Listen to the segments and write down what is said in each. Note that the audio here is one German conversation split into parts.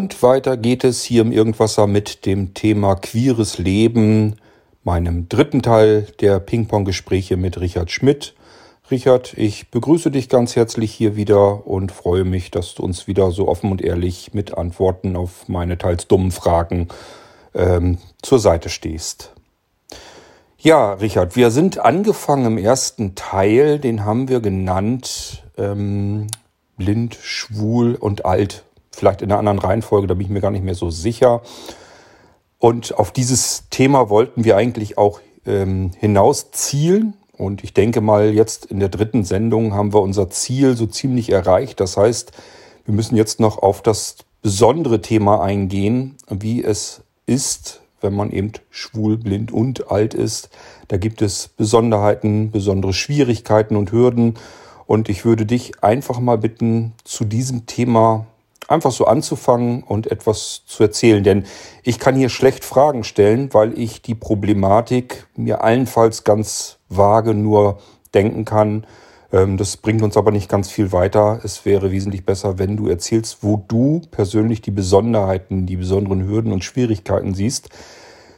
Und weiter geht es hier im Irgendwasser mit dem Thema queeres Leben, meinem dritten Teil der Ping-Pong-Gespräche mit Richard Schmidt. Richard, ich begrüße dich ganz herzlich hier wieder und freue mich, dass du uns wieder so offen und ehrlich mit Antworten auf meine teils dummen Fragen ähm, zur Seite stehst. Ja, Richard, wir sind angefangen im ersten Teil, den haben wir genannt ähm, blind, schwul und alt. Vielleicht in einer anderen Reihenfolge, da bin ich mir gar nicht mehr so sicher. Und auf dieses Thema wollten wir eigentlich auch ähm, hinaus zielen. Und ich denke mal, jetzt in der dritten Sendung haben wir unser Ziel so ziemlich erreicht. Das heißt, wir müssen jetzt noch auf das besondere Thema eingehen, wie es ist, wenn man eben schwul, blind und alt ist. Da gibt es Besonderheiten, besondere Schwierigkeiten und Hürden. Und ich würde dich einfach mal bitten, zu diesem Thema einfach so anzufangen und etwas zu erzählen. Denn ich kann hier schlecht Fragen stellen, weil ich die Problematik mir allenfalls ganz vage nur denken kann. Ähm, das bringt uns aber nicht ganz viel weiter. Es wäre wesentlich besser, wenn du erzählst, wo du persönlich die Besonderheiten, die besonderen Hürden und Schwierigkeiten siehst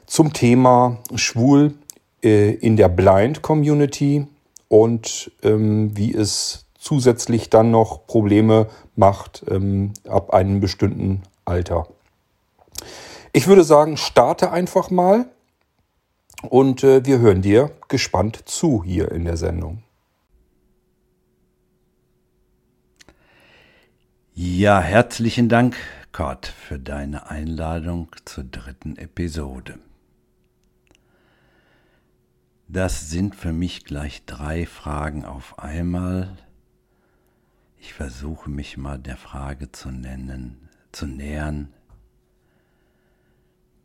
zum Thema Schwul äh, in der Blind Community und ähm, wie es zusätzlich dann noch Probleme macht ähm, ab einem bestimmten Alter. Ich würde sagen, starte einfach mal und äh, wir hören dir gespannt zu hier in der Sendung. Ja, herzlichen Dank, Kurt, für deine Einladung zur dritten Episode. Das sind für mich gleich drei Fragen auf einmal, ich versuche mich mal der Frage zu nennen, zu nähern.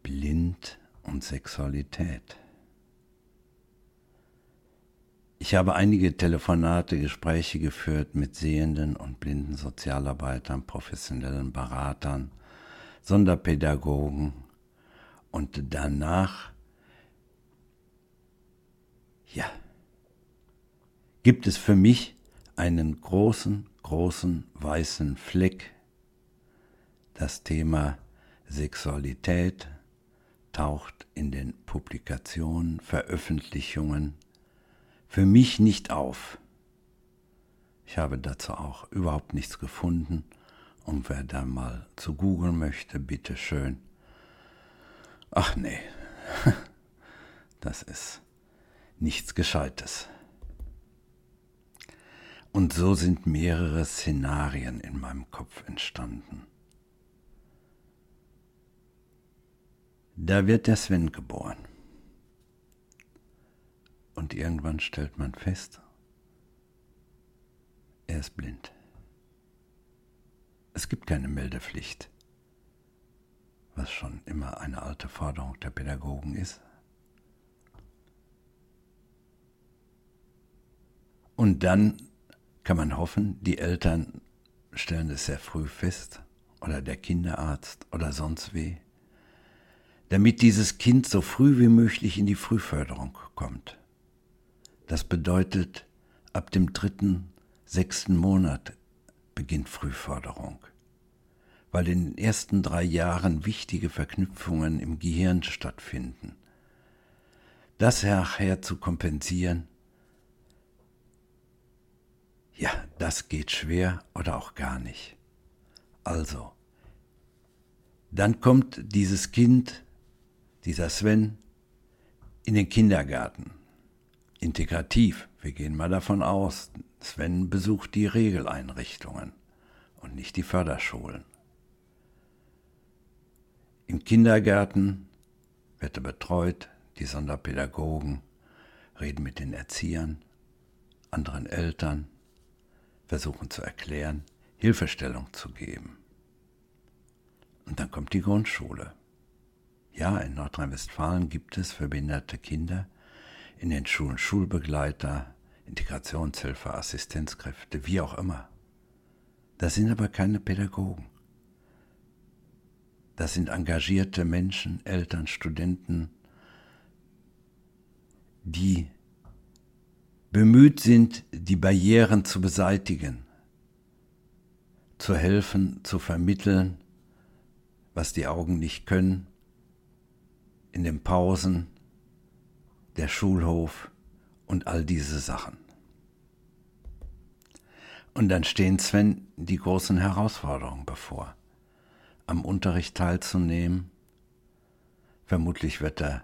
Blind und Sexualität. Ich habe einige Telefonate, Gespräche geführt mit sehenden und blinden Sozialarbeitern, professionellen Beratern, Sonderpädagogen und danach, ja, gibt es für mich einen großen großen weißen Fleck. Das Thema Sexualität taucht in den Publikationen, Veröffentlichungen für mich nicht auf. Ich habe dazu auch überhaupt nichts gefunden und wer da mal zu googeln möchte, bitteschön. Ach nee, das ist nichts Gescheites. Und so sind mehrere Szenarien in meinem Kopf entstanden. Da wird der Sven geboren. Und irgendwann stellt man fest, er ist blind. Es gibt keine Meldepflicht, was schon immer eine alte Forderung der Pädagogen ist. Und dann kann man hoffen, die Eltern stellen es sehr früh fest oder der Kinderarzt oder sonst wie, damit dieses Kind so früh wie möglich in die Frühförderung kommt. Das bedeutet, ab dem dritten, sechsten Monat beginnt Frühförderung, weil in den ersten drei Jahren wichtige Verknüpfungen im Gehirn stattfinden. Das nachher zu kompensieren, ja, das geht schwer oder auch gar nicht. Also, dann kommt dieses Kind, dieser Sven, in den Kindergarten. Integrativ, wir gehen mal davon aus, Sven besucht die Regeleinrichtungen und nicht die Förderschulen. Im Kindergarten wird er betreut, die Sonderpädagogen reden mit den Erziehern, anderen Eltern, versuchen zu erklären, Hilfestellung zu geben. Und dann kommt die Grundschule. Ja, in Nordrhein-Westfalen gibt es für behinderte Kinder in den Schulen Schulbegleiter, Integrationshilfe, Assistenzkräfte, wie auch immer. Das sind aber keine Pädagogen. Das sind engagierte Menschen, Eltern, Studenten, die bemüht sind, die Barrieren zu beseitigen, zu helfen, zu vermitteln was die Augen nicht können, in den Pausen, der Schulhof und all diese Sachen. Und dann stehen Sven die großen Herausforderungen bevor, am Unterricht teilzunehmen. Vermutlich wird er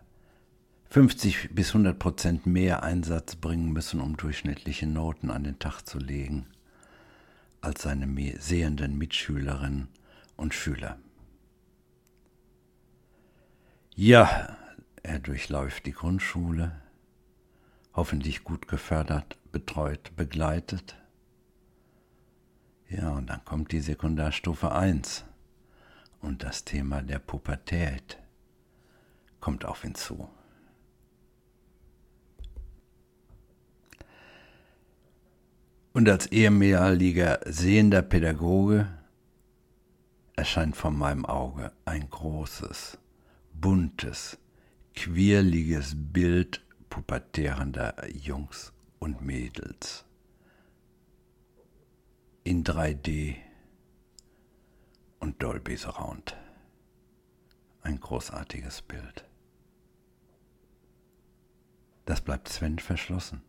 50 bis 100 Prozent mehr Einsatz bringen müssen, um durchschnittliche Noten an den Tag zu legen, als seine sehenden Mitschülerinnen und Schüler. Ja, er durchläuft die Grundschule, hoffentlich gut gefördert, betreut, begleitet. Ja, und dann kommt die Sekundarstufe 1 und das Thema der Pubertät kommt auf ihn zu. Und als ehemaliger sehender Pädagoge erscheint vor meinem Auge ein großes, buntes, quirliges Bild pubertärender Jungs und Mädels. In 3D und Dolby Surround. Ein großartiges Bild. Das bleibt Sven verschlossen.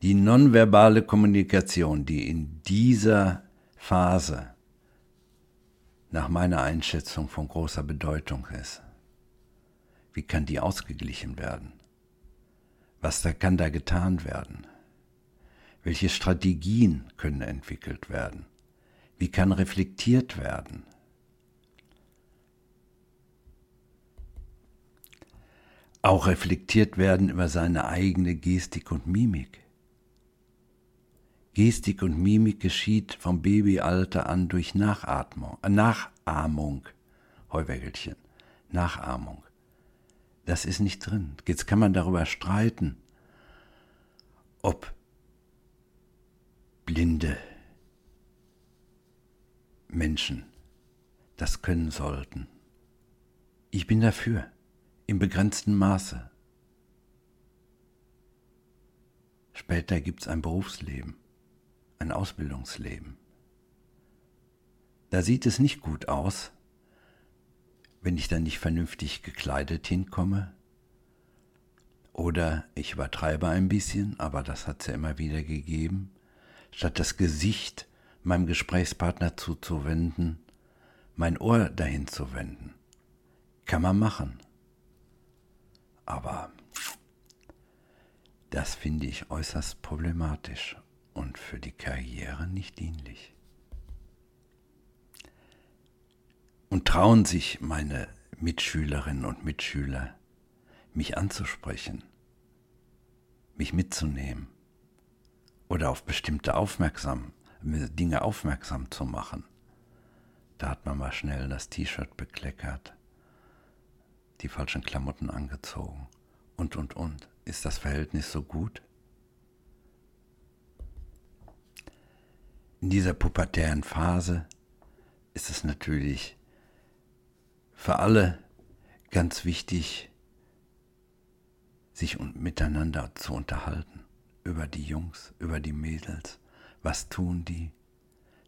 Die nonverbale Kommunikation, die in dieser Phase nach meiner Einschätzung von großer Bedeutung ist, wie kann die ausgeglichen werden? Was da kann da getan werden? Welche Strategien können entwickelt werden? Wie kann reflektiert werden? Auch reflektiert werden über seine eigene Gestik und Mimik. Gestik und Mimik geschieht vom Babyalter an durch Nachatmung, äh, Nachahmung, Heuwägelchen, Nachahmung. Das ist nicht drin. Jetzt kann man darüber streiten, ob blinde Menschen das können sollten. Ich bin dafür, im begrenzten Maße. Später gibt es ein Berufsleben ein Ausbildungsleben. Da sieht es nicht gut aus, wenn ich dann nicht vernünftig gekleidet hinkomme. Oder ich übertreibe ein bisschen, aber das hat es ja immer wieder gegeben. Statt das Gesicht meinem Gesprächspartner zuzuwenden, mein Ohr dahin zu wenden. Kann man machen. Aber das finde ich äußerst problematisch und für die Karriere nicht dienlich. Und trauen sich meine Mitschülerinnen und Mitschüler, mich anzusprechen, mich mitzunehmen oder auf bestimmte aufmerksam, Dinge aufmerksam zu machen. Da hat man mal schnell das T-Shirt bekleckert, die falschen Klamotten angezogen und, und, und. Ist das Verhältnis so gut? In dieser pubertären Phase ist es natürlich für alle ganz wichtig, sich miteinander zu unterhalten über die Jungs, über die Mädels. Was tun die?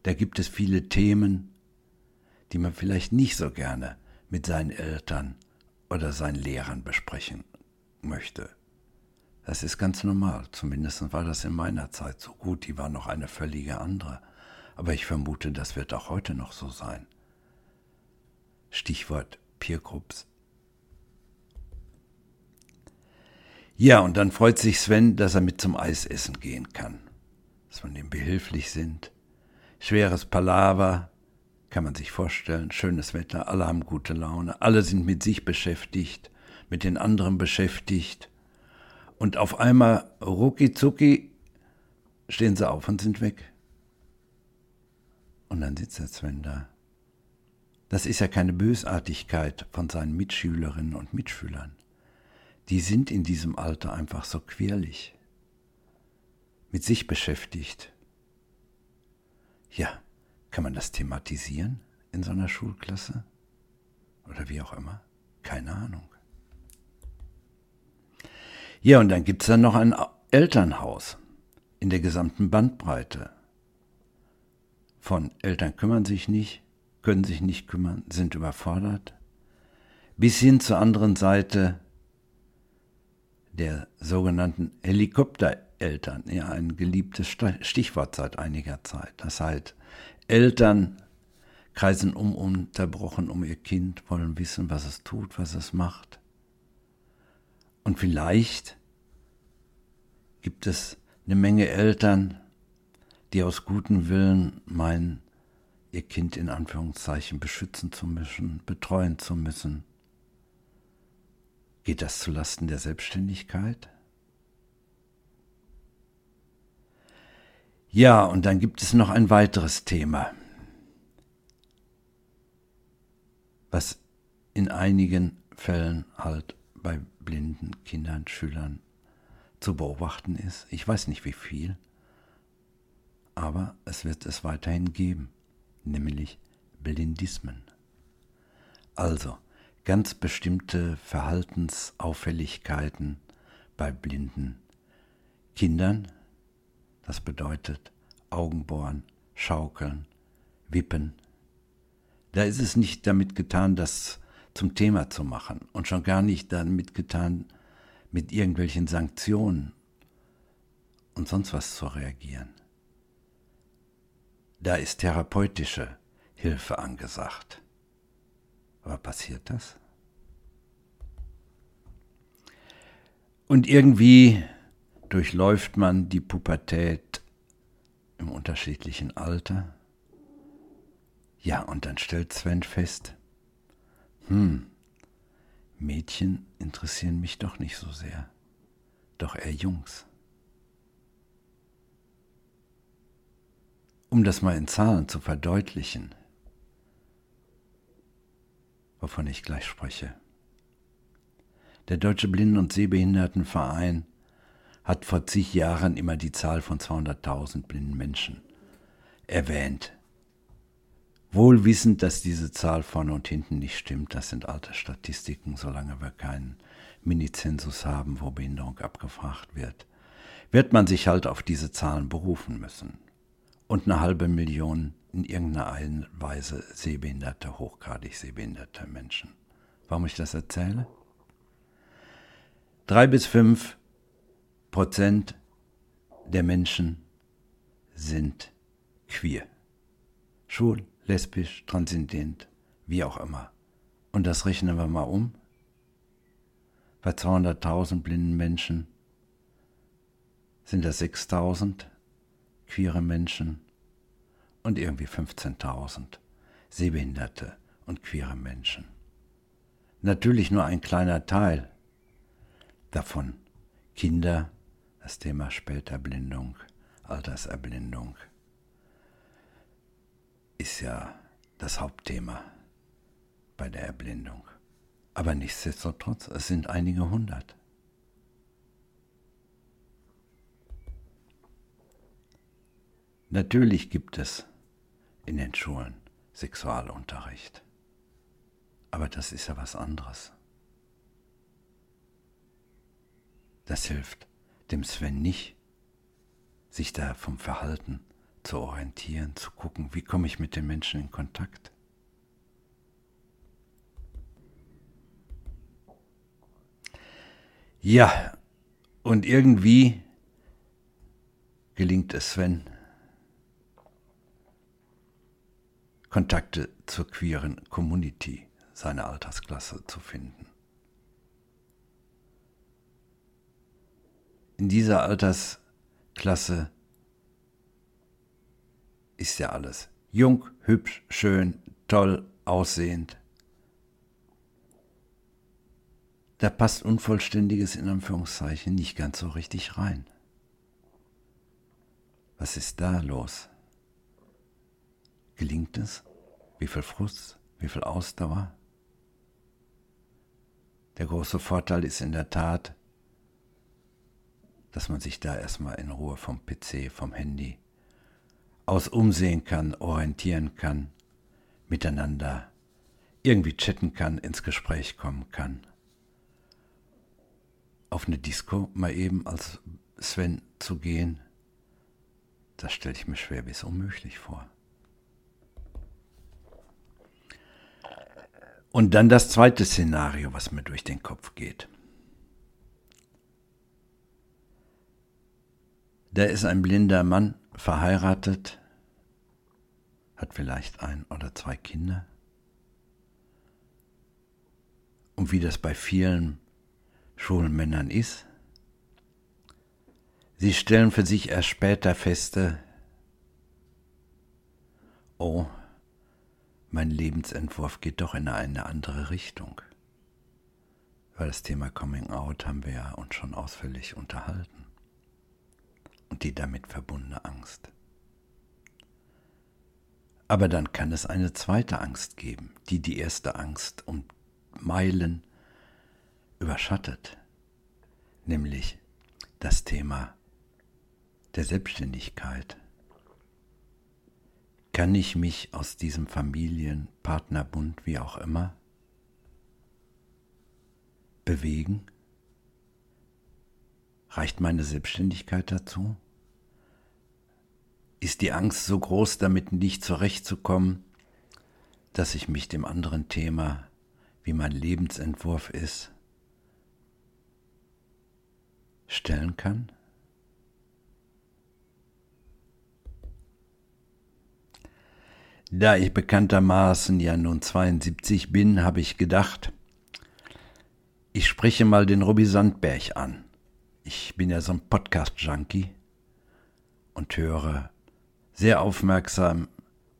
Da gibt es viele Themen, die man vielleicht nicht so gerne mit seinen Eltern oder seinen Lehrern besprechen möchte. Das ist ganz normal. Zumindest war das in meiner Zeit so gut. Die war noch eine völlige andere. Aber ich vermute, das wird auch heute noch so sein. Stichwort Peergroups. Ja, und dann freut sich Sven, dass er mit zum Eisessen gehen kann. Dass wir dem behilflich sind. Schweres Palaver, kann man sich vorstellen. Schönes Wetter, alle haben gute Laune, alle sind mit sich beschäftigt, mit den anderen beschäftigt und auf einmal, rucki zucki, stehen sie auf und sind weg. Und dann sitzt der Sven da. Das ist ja keine Bösartigkeit von seinen Mitschülerinnen und Mitschülern. Die sind in diesem Alter einfach so quirlig, mit sich beschäftigt. Ja, kann man das thematisieren in so einer Schulklasse? Oder wie auch immer? Keine Ahnung. Ja, und dann gibt es dann noch ein Elternhaus in der gesamten Bandbreite. von Eltern kümmern sich nicht, können sich nicht kümmern, sind überfordert, bis hin zur anderen Seite der sogenannten Helikoptereltern, ja ein geliebtes Stichwort seit einiger Zeit. Das heißt, Eltern kreisen um unterbrochen um ihr Kind, wollen wissen, was es tut, was es macht. Und vielleicht gibt es eine Menge Eltern, die aus gutem Willen meinen, ihr Kind in Anführungszeichen beschützen zu müssen, betreuen zu müssen. Geht das zulasten der Selbstständigkeit? Ja, und dann gibt es noch ein weiteres Thema, was in einigen Fällen halt bei blinden Kindern, Schülern zu beobachten ist. Ich weiß nicht wie viel, aber es wird es weiterhin geben, nämlich Blindismen. Also ganz bestimmte Verhaltensauffälligkeiten bei blinden Kindern, das bedeutet Augenbohren, Schaukeln, Wippen. Da ist es nicht damit getan, das zum Thema zu machen und schon gar nicht damit getan, mit irgendwelchen Sanktionen und sonst was zu reagieren. Da ist therapeutische Hilfe angesagt. Aber passiert das? Und irgendwie durchläuft man die Pubertät im unterschiedlichen Alter. Ja, und dann stellt Sven fest, hm, Mädchen interessieren mich doch nicht so sehr, doch eher Jungs. Um das mal in Zahlen zu verdeutlichen, wovon ich gleich spreche. Der Deutsche Blinden- und Sehbehindertenverein hat vor zig Jahren immer die Zahl von 200.000 blinden Menschen erwähnt. Wohl wissend, dass diese Zahl vorne und hinten nicht stimmt, das sind alte Statistiken, solange wir keinen Minizensus haben, wo Behinderung abgefragt wird, wird man sich halt auf diese Zahlen berufen müssen und eine halbe Million in irgendeiner Weise sehbehinderte, hochgradig sehbehinderte Menschen. Warum ich das erzähle? Drei bis fünf Prozent der Menschen sind queer. Schwul, lesbisch, transzendent, wie auch immer. Und das rechnen wir mal um. Bei 200.000 blinden Menschen sind das 6.000 queere Menschen und irgendwie 15.000 sehbehinderte und queere Menschen. Natürlich nur ein kleiner Teil davon. Kinder, das Thema Späterblindung, Alterserblindung, ist ja das Hauptthema bei der Erblindung. Aber nichtsdestotrotz, es sind einige hundert. Natürlich gibt es in den Schulen Sexualunterricht. Aber das ist ja was anderes. Das hilft dem Sven nicht, sich da vom Verhalten zu orientieren, zu gucken, wie komme ich mit den Menschen in Kontakt. Ja, und irgendwie gelingt es Sven, Kontakte zur queeren Community seiner Altersklasse zu finden. In dieser Altersklasse ist ja alles jung, hübsch, schön, toll, aussehend. Da passt Unvollständiges in Anführungszeichen nicht ganz so richtig rein. Was ist da los? Gelingt es? Wie viel Frust? Wie viel Ausdauer? Der große Vorteil ist in der Tat, dass man sich da erstmal in Ruhe vom PC, vom Handy aus umsehen kann, orientieren kann, miteinander irgendwie chatten kann, ins Gespräch kommen kann. Auf eine Disco mal eben als Sven zu gehen, das stelle ich mir schwer bis unmöglich vor. Und dann das zweite Szenario, was mir durch den Kopf geht. Da ist ein blinder Mann verheiratet hat vielleicht ein oder zwei Kinder. Und wie das bei vielen schwulen Männern ist, sie stellen für sich erst später feste, oh, mein Lebensentwurf geht doch in eine andere Richtung. Weil das Thema Coming Out haben wir ja uns schon ausführlich unterhalten. Und die damit verbundene Angst. Aber dann kann es eine zweite Angst geben, die die erste Angst um Meilen überschattet, nämlich das Thema der Selbstständigkeit. Kann ich mich aus diesem Familienpartnerbund, wie auch immer, bewegen? Reicht meine Selbstständigkeit dazu? Ist die Angst so groß, damit nicht zurechtzukommen, dass ich mich dem anderen Thema, wie mein Lebensentwurf ist, stellen kann? Da ich bekanntermaßen ja nun 72 bin, habe ich gedacht, ich spreche mal den Robby Sandberg an. Ich bin ja so ein Podcast-Junkie und höre sehr aufmerksam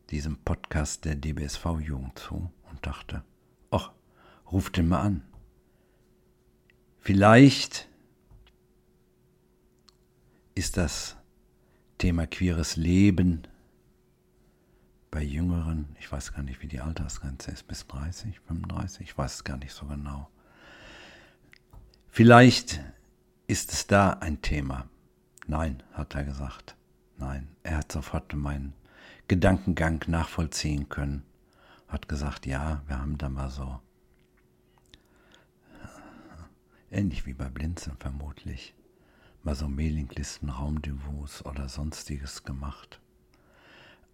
diesem Podcast der DBSV-Jugend zu und dachte, ach, ruft den mal an. Vielleicht ist das Thema queeres Leben bei Jüngeren, ich weiß gar nicht, wie die Altersgrenze ist, bis 30, 35, ich weiß es gar nicht so genau. Vielleicht ist es da ein Thema. Nein, hat er gesagt. Nein, er hat sofort meinen Gedankengang nachvollziehen können. Hat gesagt, ja, wir haben da mal so. Ähnlich wie bei Blinzeln vermutlich. Mal so Mailinglisten, Raumdevots oder sonstiges gemacht.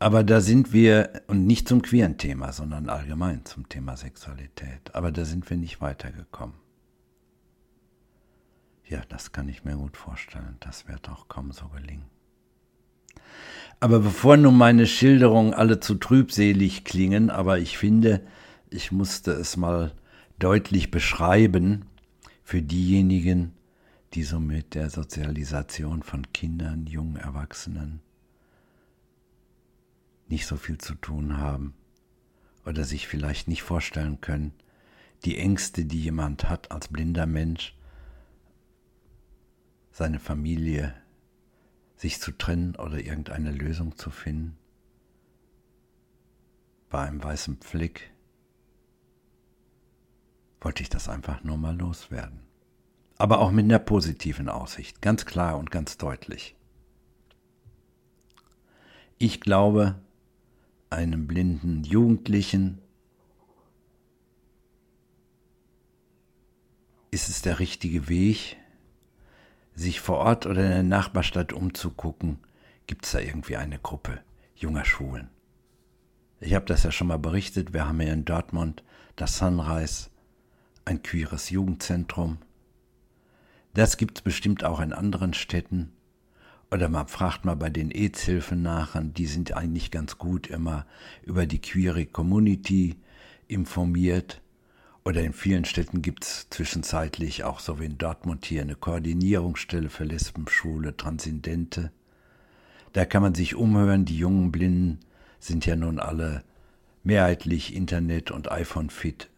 Aber da sind wir, und nicht zum queeren Thema, sondern allgemein zum Thema Sexualität, aber da sind wir nicht weitergekommen. Ja, das kann ich mir gut vorstellen. Das wird auch kaum so gelingen. Aber bevor nun meine Schilderungen alle zu trübselig klingen, aber ich finde, ich musste es mal deutlich beschreiben für diejenigen, die so mit der Sozialisation von Kindern, jungen Erwachsenen nicht so viel zu tun haben oder sich vielleicht nicht vorstellen können, die Ängste, die jemand hat als blinder Mensch, seine Familie, sich zu trennen oder irgendeine Lösung zu finden, bei einem weißen Flick, wollte ich das einfach nur mal loswerden. Aber auch mit einer positiven Aussicht, ganz klar und ganz deutlich. Ich glaube, einem blinden Jugendlichen ist es der richtige Weg, sich vor Ort oder in der Nachbarstadt umzugucken, gibt es da irgendwie eine Gruppe junger Schulen. Ich habe das ja schon mal berichtet, wir haben hier in Dortmund das Sunrise, ein queeres Jugendzentrum. Das gibt es bestimmt auch in anderen Städten. Oder man fragt mal bei den AIDS-Hilfen nach, die sind eigentlich ganz gut immer über die queere Community informiert. Oder in vielen Städten gibt es zwischenzeitlich auch so wie in Dortmund hier eine Koordinierungsstelle für Lesbenschule, Transzendente. Da kann man sich umhören, die jungen Blinden sind ja nun alle mehrheitlich Internet- und iPhone-fit.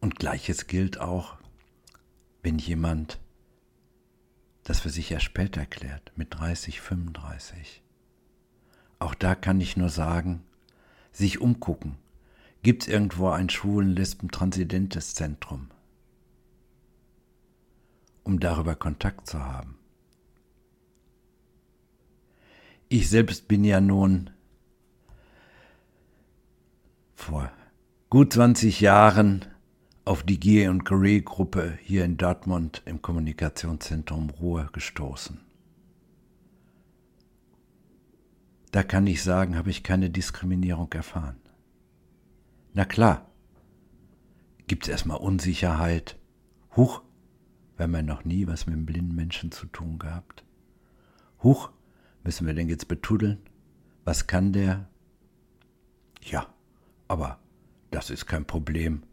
Und gleiches gilt auch, wenn jemand das für sich erst später erklärt, mit 30, 35. Auch da kann ich nur sagen, sich umgucken, Gibt es irgendwo ein schwulen, lesben, transidentes Zentrum, um darüber Kontakt zu haben? Ich selbst bin ja nun vor gut 20 Jahren auf die Gier- und Career-Gruppe hier in Dortmund im Kommunikationszentrum Ruhr gestoßen. Da kann ich sagen, habe ich keine Diskriminierung erfahren. Na klar, gibt's erstmal Unsicherheit. Huch, haben ja noch nie was mit einem blinden Menschen zu tun gehabt. Huch, müssen wir den jetzt betuddeln? Was kann der? Ja, aber das ist kein Problem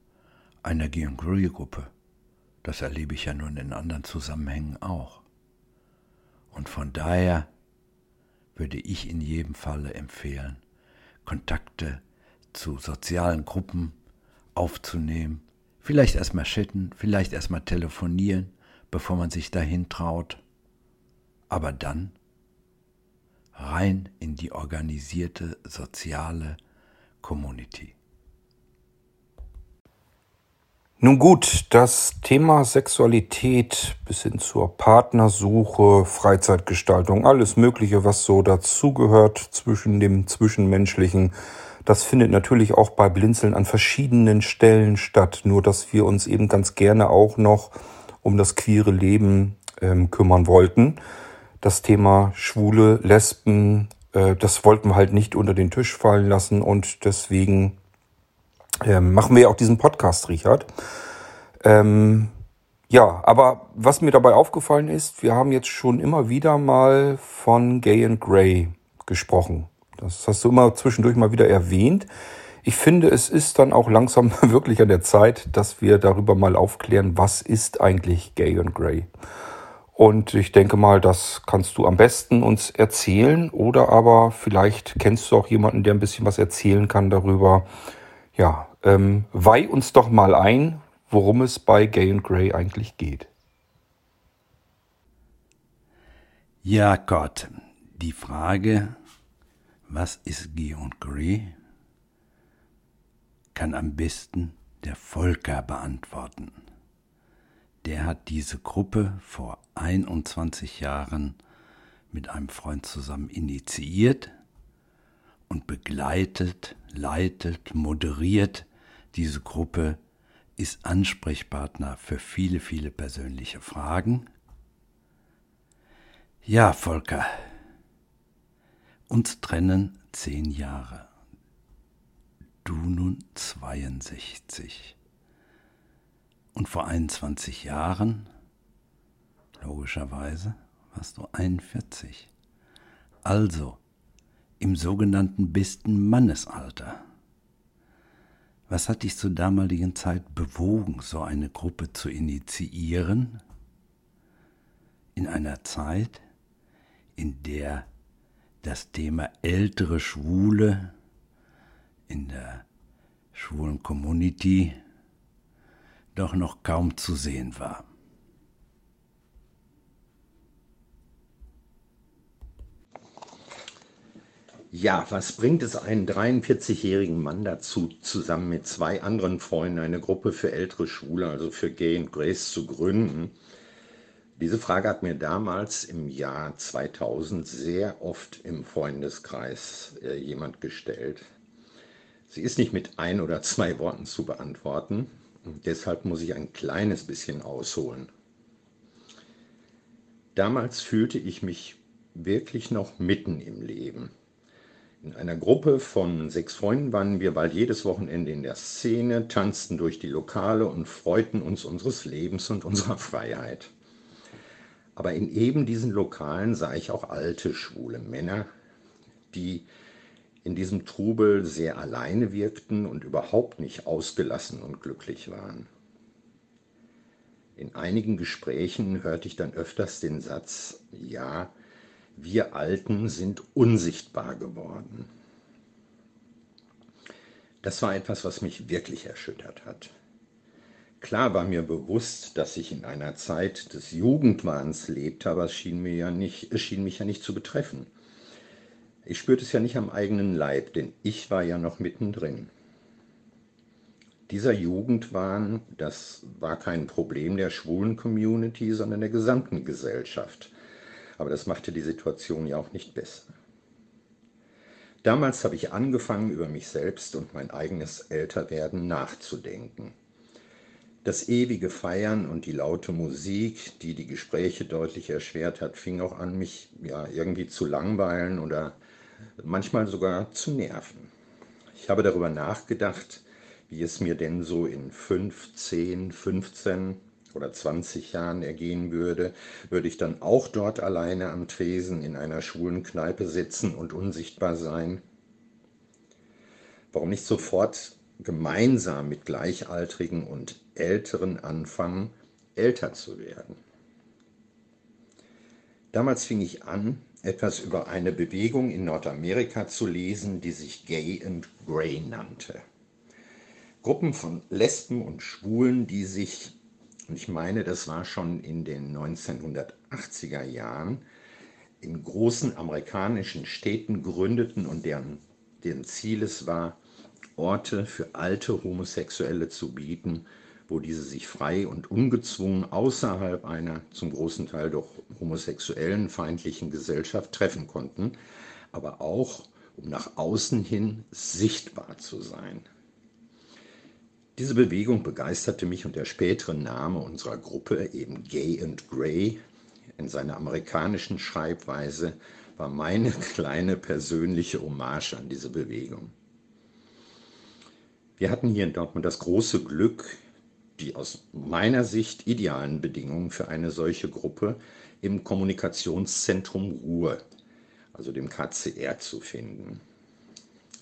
einer Geongruy-Gruppe. Das erlebe ich ja nun in anderen Zusammenhängen auch. Und von daher würde ich in jedem Falle empfehlen, Kontakte zu sozialen Gruppen aufzunehmen, vielleicht erstmal chatten, vielleicht erstmal telefonieren, bevor man sich dahin traut, aber dann rein in die organisierte soziale Community. Nun gut, das Thema Sexualität bis hin zur Partnersuche, Freizeitgestaltung, alles Mögliche, was so dazugehört zwischen dem Zwischenmenschlichen, das findet natürlich auch bei Blinzeln an verschiedenen Stellen statt. Nur dass wir uns eben ganz gerne auch noch um das queere Leben ähm, kümmern wollten. Das Thema Schwule, Lesben, äh, das wollten wir halt nicht unter den Tisch fallen lassen und deswegen ähm, machen wir auch diesen Podcast, Richard. Ähm, ja, aber was mir dabei aufgefallen ist, wir haben jetzt schon immer wieder mal von Gay and Grey gesprochen. Das hast du immer zwischendurch mal wieder erwähnt. Ich finde, es ist dann auch langsam wirklich an der Zeit, dass wir darüber mal aufklären, was ist eigentlich Gay and Grey. Und ich denke mal, das kannst du am besten uns erzählen oder aber vielleicht kennst du auch jemanden, der ein bisschen was erzählen kann darüber, ja, ähm, weih uns doch mal ein, worum es bei Gay and Grey eigentlich geht. Ja, Gott, die Frage, was ist Gay und Grey, kann am besten der Volker beantworten. Der hat diese Gruppe vor 21 Jahren mit einem Freund zusammen initiiert und begleitet, leitet, moderiert diese Gruppe, ist Ansprechpartner für viele, viele persönliche Fragen. Ja, Volker, uns trennen zehn Jahre. Du nun 62. Und vor 21 Jahren, logischerweise, warst du 41. Also, im sogenannten besten Mannesalter. Was hat dich zur damaligen Zeit bewogen, so eine Gruppe zu initiieren? In einer Zeit, in der das Thema ältere Schwule in der schwulen Community doch noch kaum zu sehen war. Ja, was bringt es einen 43-jährigen Mann dazu, zusammen mit zwei anderen Freunden eine Gruppe für ältere Schwule, also für Gay und Grace, zu gründen? Diese Frage hat mir damals im Jahr 2000 sehr oft im Freundeskreis äh, jemand gestellt. Sie ist nicht mit ein oder zwei Worten zu beantworten. Deshalb muss ich ein kleines bisschen ausholen. Damals fühlte ich mich wirklich noch mitten im Leben. In einer Gruppe von sechs Freunden waren wir bald jedes Wochenende in der Szene, tanzten durch die Lokale und freuten uns unseres Lebens und unserer Freiheit. Aber in eben diesen Lokalen sah ich auch alte schwule Männer, die in diesem Trubel sehr alleine wirkten und überhaupt nicht ausgelassen und glücklich waren. In einigen Gesprächen hörte ich dann öfters den Satz, ja, wir Alten sind unsichtbar geworden. Das war etwas, was mich wirklich erschüttert hat. Klar war mir bewusst, dass ich in einer Zeit des Jugendwahns lebte, aber es schien, mir ja nicht, schien mich ja nicht zu betreffen. Ich spürte es ja nicht am eigenen Leib, denn ich war ja noch mittendrin. Dieser Jugendwahn, das war kein Problem der schwulen Community, sondern der gesamten Gesellschaft. Aber das machte die Situation ja auch nicht besser. Damals habe ich angefangen, über mich selbst und mein eigenes Älterwerden nachzudenken. Das ewige Feiern und die laute Musik, die die Gespräche deutlich erschwert hat, fing auch an, mich ja irgendwie zu langweilen oder manchmal sogar zu nerven. Ich habe darüber nachgedacht, wie es mir denn so in 5, 10, 15 oder 20 Jahren ergehen würde, würde ich dann auch dort alleine am Tresen in einer schwulen Kneipe sitzen und unsichtbar sein? Warum nicht sofort gemeinsam mit Gleichaltrigen und Älteren anfangen, älter zu werden? Damals fing ich an, etwas über eine Bewegung in Nordamerika zu lesen, die sich Gay and Grey nannte. Gruppen von Lesben und Schwulen, die sich, und ich meine, das war schon in den 1980er Jahren, in großen amerikanischen Städten gründeten und deren, deren Ziel es war, Orte für alte Homosexuelle zu bieten, wo diese sich frei und ungezwungen außerhalb einer zum großen Teil doch homosexuellen feindlichen Gesellschaft treffen konnten, aber auch um nach außen hin sichtbar zu sein. Diese Bewegung begeisterte mich und der spätere Name unserer Gruppe, eben Gay and Grey, in seiner amerikanischen Schreibweise, war meine kleine persönliche Hommage an diese Bewegung. Wir hatten hier in Dortmund das große Glück, die aus meiner Sicht idealen Bedingungen für eine solche Gruppe im Kommunikationszentrum Ruhr, also dem KCR, zu finden.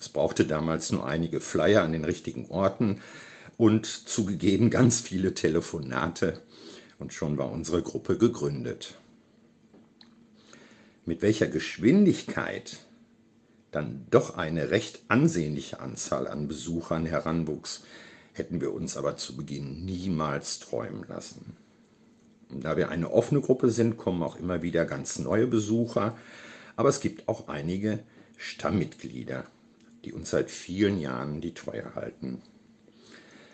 Es brauchte damals nur einige Flyer an den richtigen Orten und zugegeben ganz viele Telefonate und schon war unsere Gruppe gegründet. Mit welcher Geschwindigkeit dann doch eine recht ansehnliche Anzahl an Besuchern heranwuchs, hätten wir uns aber zu Beginn niemals träumen lassen. Da wir eine offene Gruppe sind, kommen auch immer wieder ganz neue Besucher, aber es gibt auch einige Stammmitglieder, die uns seit vielen Jahren die Treue halten.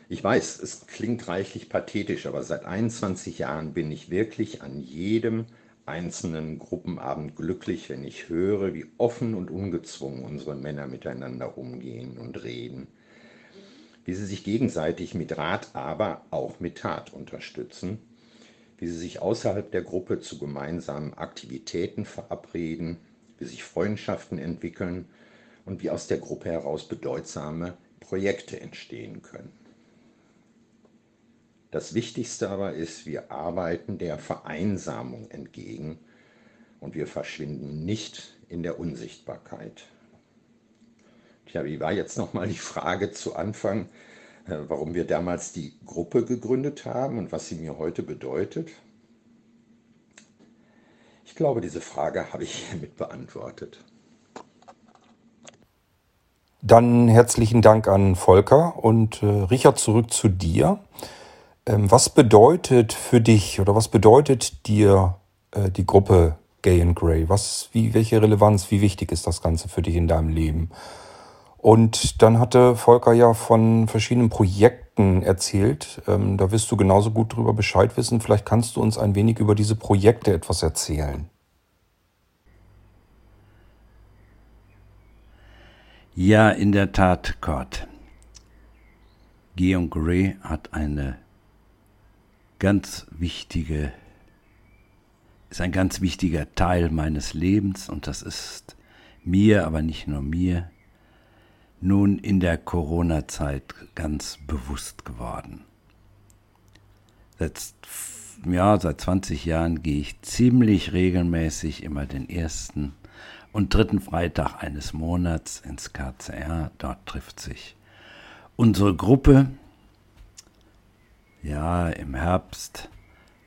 Ich weiß, es klingt reichlich pathetisch, aber seit 21 Jahren bin ich wirklich an jedem einzelnen Gruppenabend glücklich, wenn ich höre, wie offen und ungezwungen unsere Männer miteinander umgehen und reden wie sie sich gegenseitig mit Rat, aber auch mit Tat unterstützen, wie sie sich außerhalb der Gruppe zu gemeinsamen Aktivitäten verabreden, wie sich Freundschaften entwickeln und wie aus der Gruppe heraus bedeutsame Projekte entstehen können. Das Wichtigste aber ist, wir arbeiten der Vereinsamung entgegen und wir verschwinden nicht in der Unsichtbarkeit. Tja, wie war jetzt nochmal die Frage zu Anfang, äh, warum wir damals die Gruppe gegründet haben und was sie mir heute bedeutet? Ich glaube, diese Frage habe ich hiermit beantwortet. Dann herzlichen Dank an Volker und äh, Richard zurück zu dir. Ähm, was bedeutet für dich oder was bedeutet dir äh, die Gruppe Gay and Grey? Was, wie, welche Relevanz, wie wichtig ist das Ganze für dich in deinem Leben? Und dann hatte Volker ja von verschiedenen Projekten erzählt. Ähm, da wirst du genauso gut darüber Bescheid wissen. Vielleicht kannst du uns ein wenig über diese Projekte etwas erzählen. Ja, in der Tat, Kurt. Georg Gray hat eine ganz wichtige, ist ein ganz wichtiger Teil meines Lebens und das ist mir, aber nicht nur mir, nun in der Corona-Zeit ganz bewusst geworden. Seit, ja, seit 20 Jahren gehe ich ziemlich regelmäßig immer den ersten und dritten Freitag eines Monats ins KCR. Dort trifft sich unsere Gruppe. Ja, im Herbst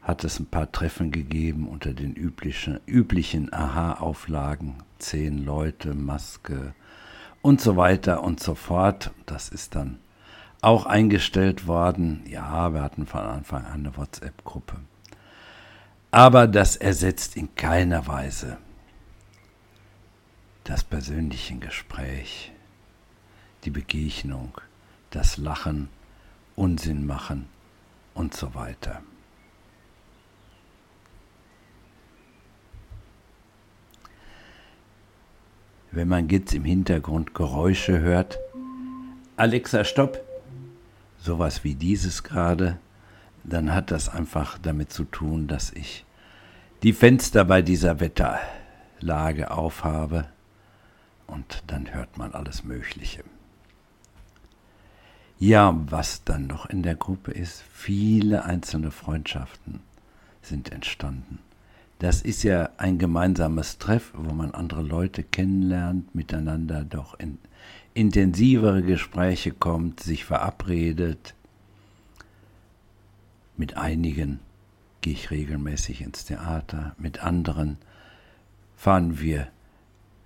hat es ein paar Treffen gegeben unter den üblichen, üblichen Aha-Auflagen. Zehn Leute, Maske, und so weiter und so fort. Das ist dann auch eingestellt worden. Ja, wir hatten von Anfang an eine WhatsApp-Gruppe. Aber das ersetzt in keiner Weise das persönliche Gespräch, die Begegnung, das Lachen, Unsinn machen und so weiter. Wenn man jetzt im Hintergrund Geräusche hört. Alexa, stopp! Sowas wie dieses gerade, dann hat das einfach damit zu tun, dass ich die Fenster bei dieser Wetterlage aufhabe und dann hört man alles Mögliche. Ja, was dann noch in der Gruppe ist, viele einzelne Freundschaften sind entstanden. Das ist ja ein gemeinsames Treff, wo man andere Leute kennenlernt, miteinander doch in intensivere Gespräche kommt, sich verabredet. Mit einigen gehe ich regelmäßig ins Theater, mit anderen fahren wir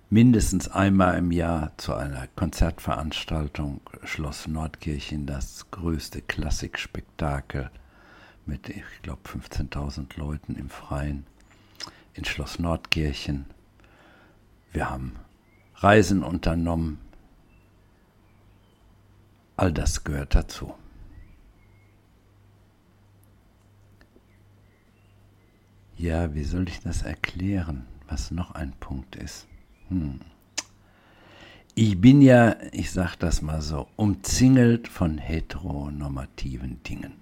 mindestens einmal im Jahr zu einer Konzertveranstaltung Schloss Nordkirchen, das größte Klassikspektakel mit, ich glaube, 15.000 Leuten im Freien in Schloss Nordkirchen. Wir haben Reisen unternommen. All das gehört dazu. Ja, wie soll ich das erklären, was noch ein Punkt ist? Hm. Ich bin ja, ich sag das mal so, umzingelt von heteronormativen Dingen.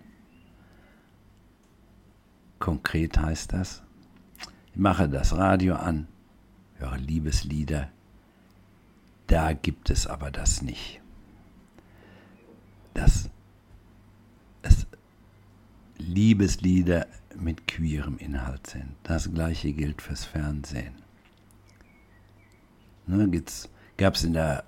Konkret heißt das, mache das Radio an, höre Liebeslieder, da gibt es aber das nicht. Dass es Liebeslieder mit queerem Inhalt sind. Das gleiche gilt fürs Fernsehen. Ne, Gab es in der,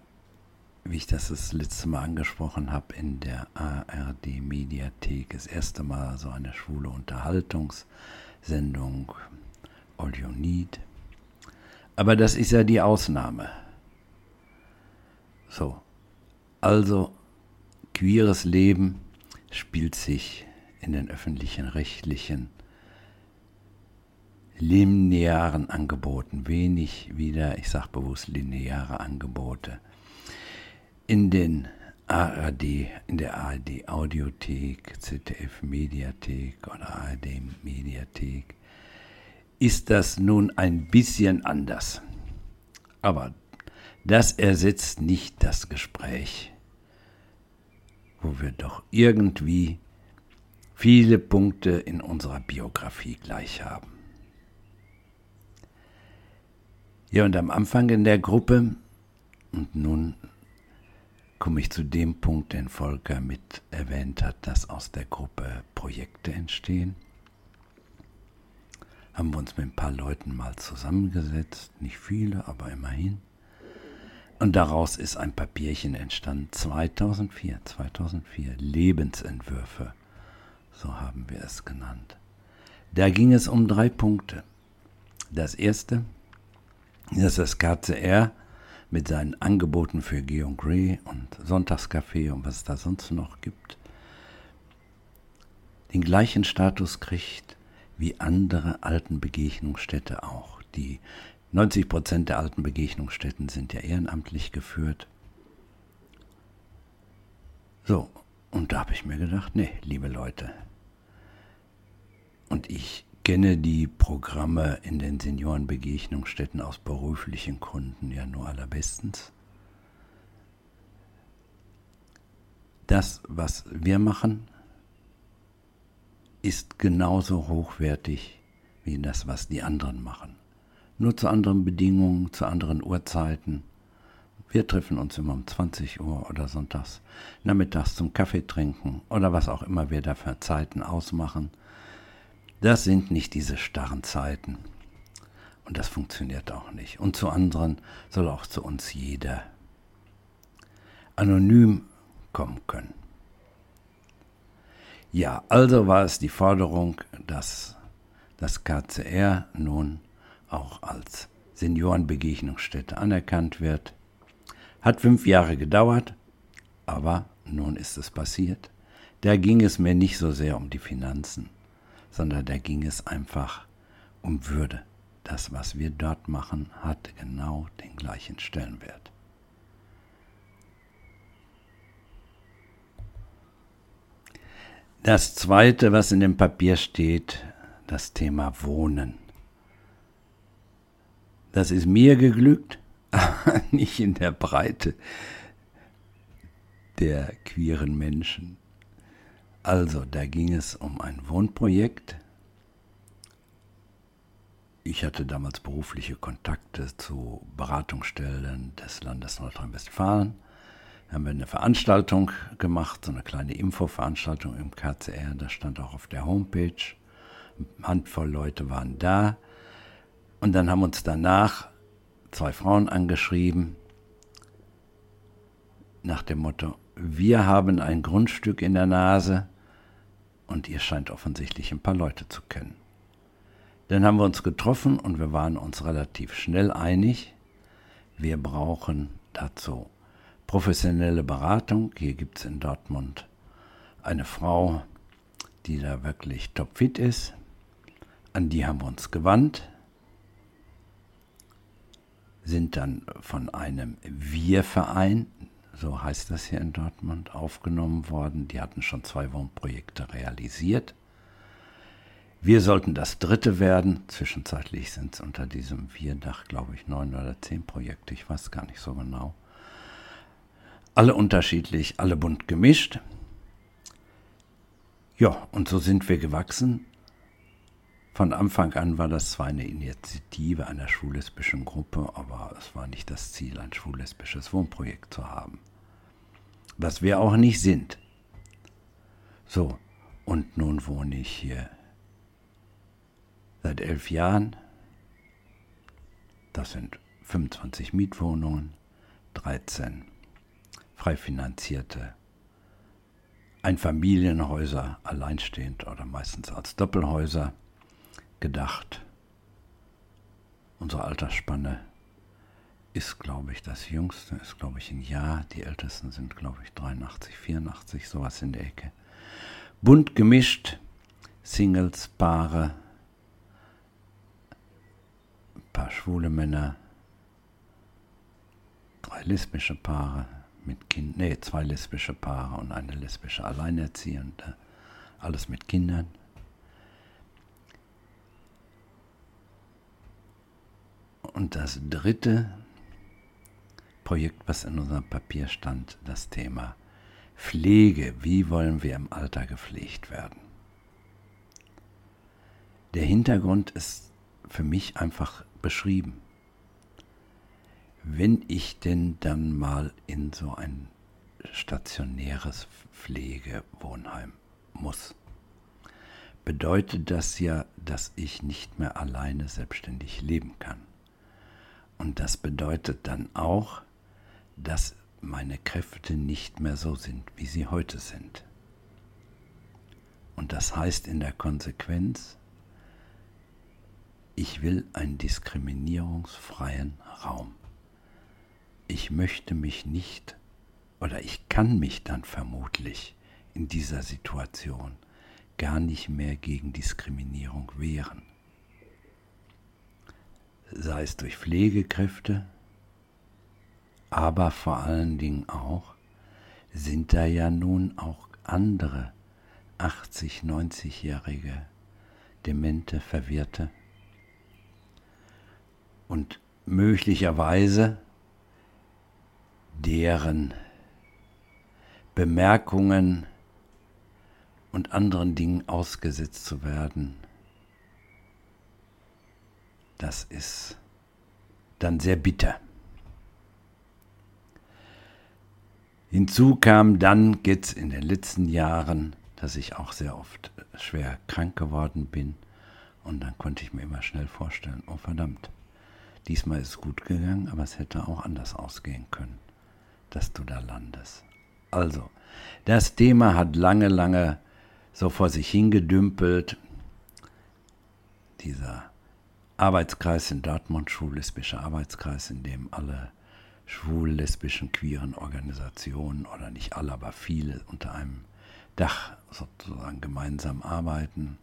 wie ich das das letzte Mal angesprochen habe, in der ARD-Mediathek das erste Mal so eine schwule Unterhaltungssendung, All You Need. Aber das ist ja die Ausnahme. So, also queeres Leben spielt sich in den öffentlichen rechtlichen linearen Angeboten, wenig wieder, ich sage bewusst lineare Angebote. In den ARD, in der ARD Audiothek, ZDF Mediathek oder ARD Mediathek ist das nun ein bisschen anders. Aber das ersetzt nicht das Gespräch, wo wir doch irgendwie viele Punkte in unserer Biografie gleich haben. Ja, und am Anfang in der Gruppe, und nun komme ich zu dem Punkt, den Volker mit erwähnt hat, dass aus der Gruppe Projekte entstehen. Haben wir uns mit ein paar Leuten mal zusammengesetzt, nicht viele, aber immerhin. Und daraus ist ein Papierchen entstanden, 2004, 2004, Lebensentwürfe, so haben wir es genannt. Da ging es um drei Punkte. Das erste, dass das KCR mit seinen Angeboten für Georg Grey und Sonntagscafé und was es da sonst noch gibt, den gleichen Status kriegt wie andere Altenbegegnungsstätte auch. Die 90 Prozent der alten Begegnungsstätten sind ja ehrenamtlich geführt. So, und da habe ich mir gedacht, nee, liebe Leute. Und ich kenne die Programme in den Seniorenbegegnungsstätten aus beruflichen Gründen ja nur allerbestens. Das, was wir machen, ist genauso hochwertig wie das, was die anderen machen. Nur zu anderen Bedingungen, zu anderen Uhrzeiten. Wir treffen uns immer um 20 Uhr oder sonntags nachmittags zum Kaffee trinken oder was auch immer wir da für Zeiten ausmachen. Das sind nicht diese starren Zeiten. Und das funktioniert auch nicht. Und zu anderen soll auch zu uns jeder anonym kommen können. Ja, also war es die Forderung, dass das KCR nun auch als Seniorenbegegnungsstätte anerkannt wird. Hat fünf Jahre gedauert, aber nun ist es passiert. Da ging es mir nicht so sehr um die Finanzen sondern da ging es einfach um Würde. Das, was wir dort machen, hat genau den gleichen Stellenwert. Das Zweite, was in dem Papier steht, das Thema Wohnen. Das ist mir geglückt, aber nicht in der Breite der queeren Menschen. Also, da ging es um ein Wohnprojekt. Ich hatte damals berufliche Kontakte zu Beratungsstellen des Landes Nordrhein-Westfalen. Haben wir eine Veranstaltung gemacht, so eine kleine Infoveranstaltung im KCR. Das stand auch auf der Homepage. Eine Handvoll Leute waren da. Und dann haben uns danach zwei Frauen angeschrieben nach dem Motto, wir haben ein Grundstück in der Nase und ihr scheint offensichtlich ein paar Leute zu kennen. Dann haben wir uns getroffen und wir waren uns relativ schnell einig, wir brauchen dazu professionelle Beratung. Hier gibt es in Dortmund eine Frau, die da wirklich topfit ist. An die haben wir uns gewandt, sind dann von einem Wir-Verein, so heißt das hier in Dortmund, aufgenommen worden. Die hatten schon zwei Wohnprojekte realisiert. Wir sollten das dritte werden. Zwischenzeitlich sind es unter diesem Wir-Dach, glaube ich, neun oder zehn Projekte. Ich weiß gar nicht so genau. Alle unterschiedlich, alle bunt gemischt. Ja, und so sind wir gewachsen. Von Anfang an war das zwar eine Initiative einer schwul-lesbischen Gruppe, aber es war nicht das Ziel, ein schwul-lesbisches Wohnprojekt zu haben. Was wir auch nicht sind. So, und nun wohne ich hier seit elf Jahren. Das sind 25 Mietwohnungen, 13 frei finanzierte Einfamilienhäuser, alleinstehend oder meistens als Doppelhäuser gedacht. Unsere Altersspanne ist, glaube ich, das jüngste, ist, glaube ich, ein Jahr. Die ältesten sind, glaube ich, 83, 84, sowas in der Ecke. Bunt gemischt, Singles, Paare, ein paar schwule Männer, drei lesbische Paare mit Kind, nee, zwei lesbische Paare und eine lesbische Alleinerziehende, alles mit Kindern. Und das dritte Projekt, was in unserem Papier stand, das Thema Pflege. Wie wollen wir im Alter gepflegt werden? Der Hintergrund ist für mich einfach beschrieben. Wenn ich denn dann mal in so ein stationäres Pflegewohnheim muss, bedeutet das ja, dass ich nicht mehr alleine selbstständig leben kann. Und das bedeutet dann auch, dass meine Kräfte nicht mehr so sind, wie sie heute sind. Und das heißt in der Konsequenz, ich will einen diskriminierungsfreien Raum. Ich möchte mich nicht oder ich kann mich dann vermutlich in dieser Situation gar nicht mehr gegen Diskriminierung wehren. Sei es durch Pflegekräfte, aber vor allen Dingen auch sind da ja nun auch andere 80, 90-jährige demente, verwirrte. Und möglicherweise deren Bemerkungen und anderen Dingen ausgesetzt zu werden, das ist dann sehr bitter. Hinzu kam dann jetzt in den letzten Jahren, dass ich auch sehr oft schwer krank geworden bin. Und dann konnte ich mir immer schnell vorstellen, oh verdammt, diesmal ist es gut gegangen, aber es hätte auch anders ausgehen können, dass du da landest. Also, das Thema hat lange, lange so vor sich hingedümpelt. Dieser Arbeitskreis in Dortmund, schwul-lesbischer Arbeitskreis, in dem alle schwul-lesbischen, queeren Organisationen, oder nicht alle, aber viele unter einem Dach sozusagen gemeinsam arbeiten,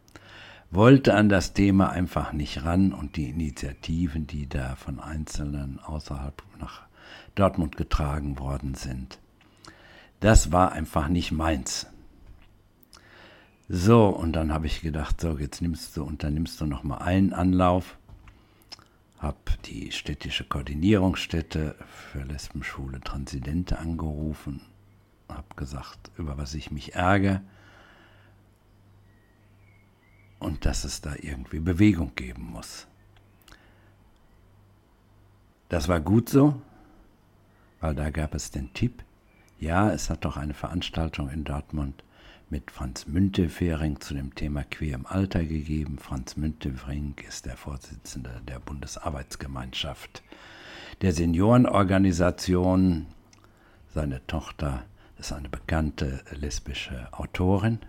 wollte an das Thema einfach nicht ran und die Initiativen, die da von Einzelnen außerhalb nach Dortmund getragen worden sind, das war einfach nicht meins. So, und dann habe ich gedacht, so, jetzt nimmst du, unternimmst du nochmal einen Anlauf. Habe die städtische Koordinierungsstätte für Lesben, Schwule, Transidente angerufen, habe gesagt, über was ich mich ärgere und dass es da irgendwie Bewegung geben muss. Das war gut so, weil da gab es den Tipp, Ja, es hat doch eine Veranstaltung in Dortmund mit Franz Müntefering zu dem Thema Queer im Alter gegeben. Franz Müntefering ist der Vorsitzende der Bundesarbeitsgemeinschaft der Seniorenorganisation. Seine Tochter ist eine bekannte lesbische Autorin.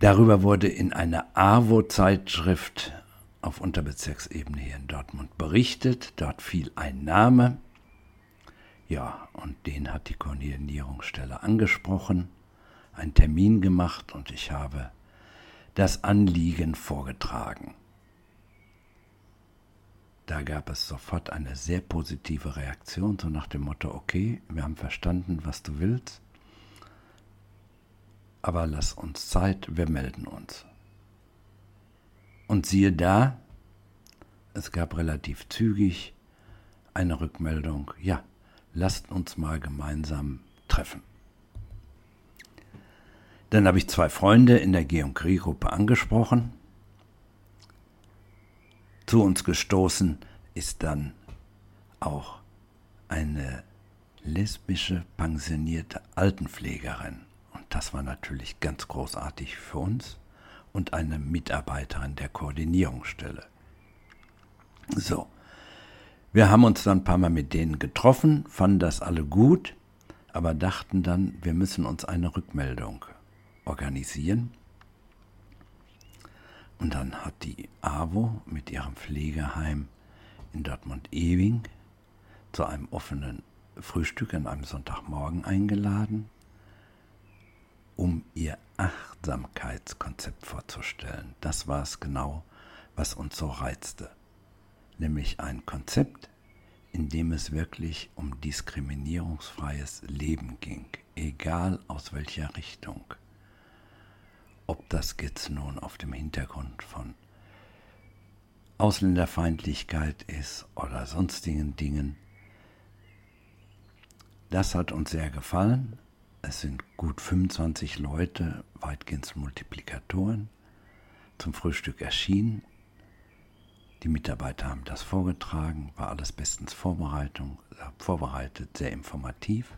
Darüber wurde in einer AWO-Zeitschrift auf Unterbezirksebene hier in Dortmund berichtet. Dort fiel ein Name. Ja, und den hat die Koordinierungsstelle angesprochen, einen Termin gemacht und ich habe das Anliegen vorgetragen. Da gab es sofort eine sehr positive Reaktion, so nach dem Motto, okay, wir haben verstanden, was du willst, aber lass uns Zeit, wir melden uns. Und siehe da, es gab relativ zügig eine Rückmeldung, ja, lasst uns mal gemeinsam treffen. Dann habe ich zwei Freunde in der Geonkrieg-Gruppe angesprochen. Zu uns gestoßen ist dann auch eine lesbische pensionierte Altenpflegerin. Und das war natürlich ganz großartig für uns und eine Mitarbeiterin der Koordinierungsstelle. So, wir haben uns dann ein paar Mal mit denen getroffen, fanden das alle gut, aber dachten dann, wir müssen uns eine Rückmeldung organisieren. Und dann hat die AWO mit ihrem Pflegeheim in Dortmund-Ewing zu einem offenen Frühstück an einem Sonntagmorgen eingeladen, um ihr Achtsamkeitskonzept vorzustellen. Das war es genau, was uns so reizte. Nämlich ein Konzept, in dem es wirklich um diskriminierungsfreies Leben ging, egal aus welcher Richtung. Ob das jetzt nun auf dem Hintergrund von Ausländerfeindlichkeit ist oder sonstigen Dingen. Das hat uns sehr gefallen es sind gut 25 Leute, weitgehend Multiplikatoren, zum Frühstück erschienen. Die Mitarbeiter haben das vorgetragen, war alles bestens Vorbereitung, vorbereitet, sehr informativ.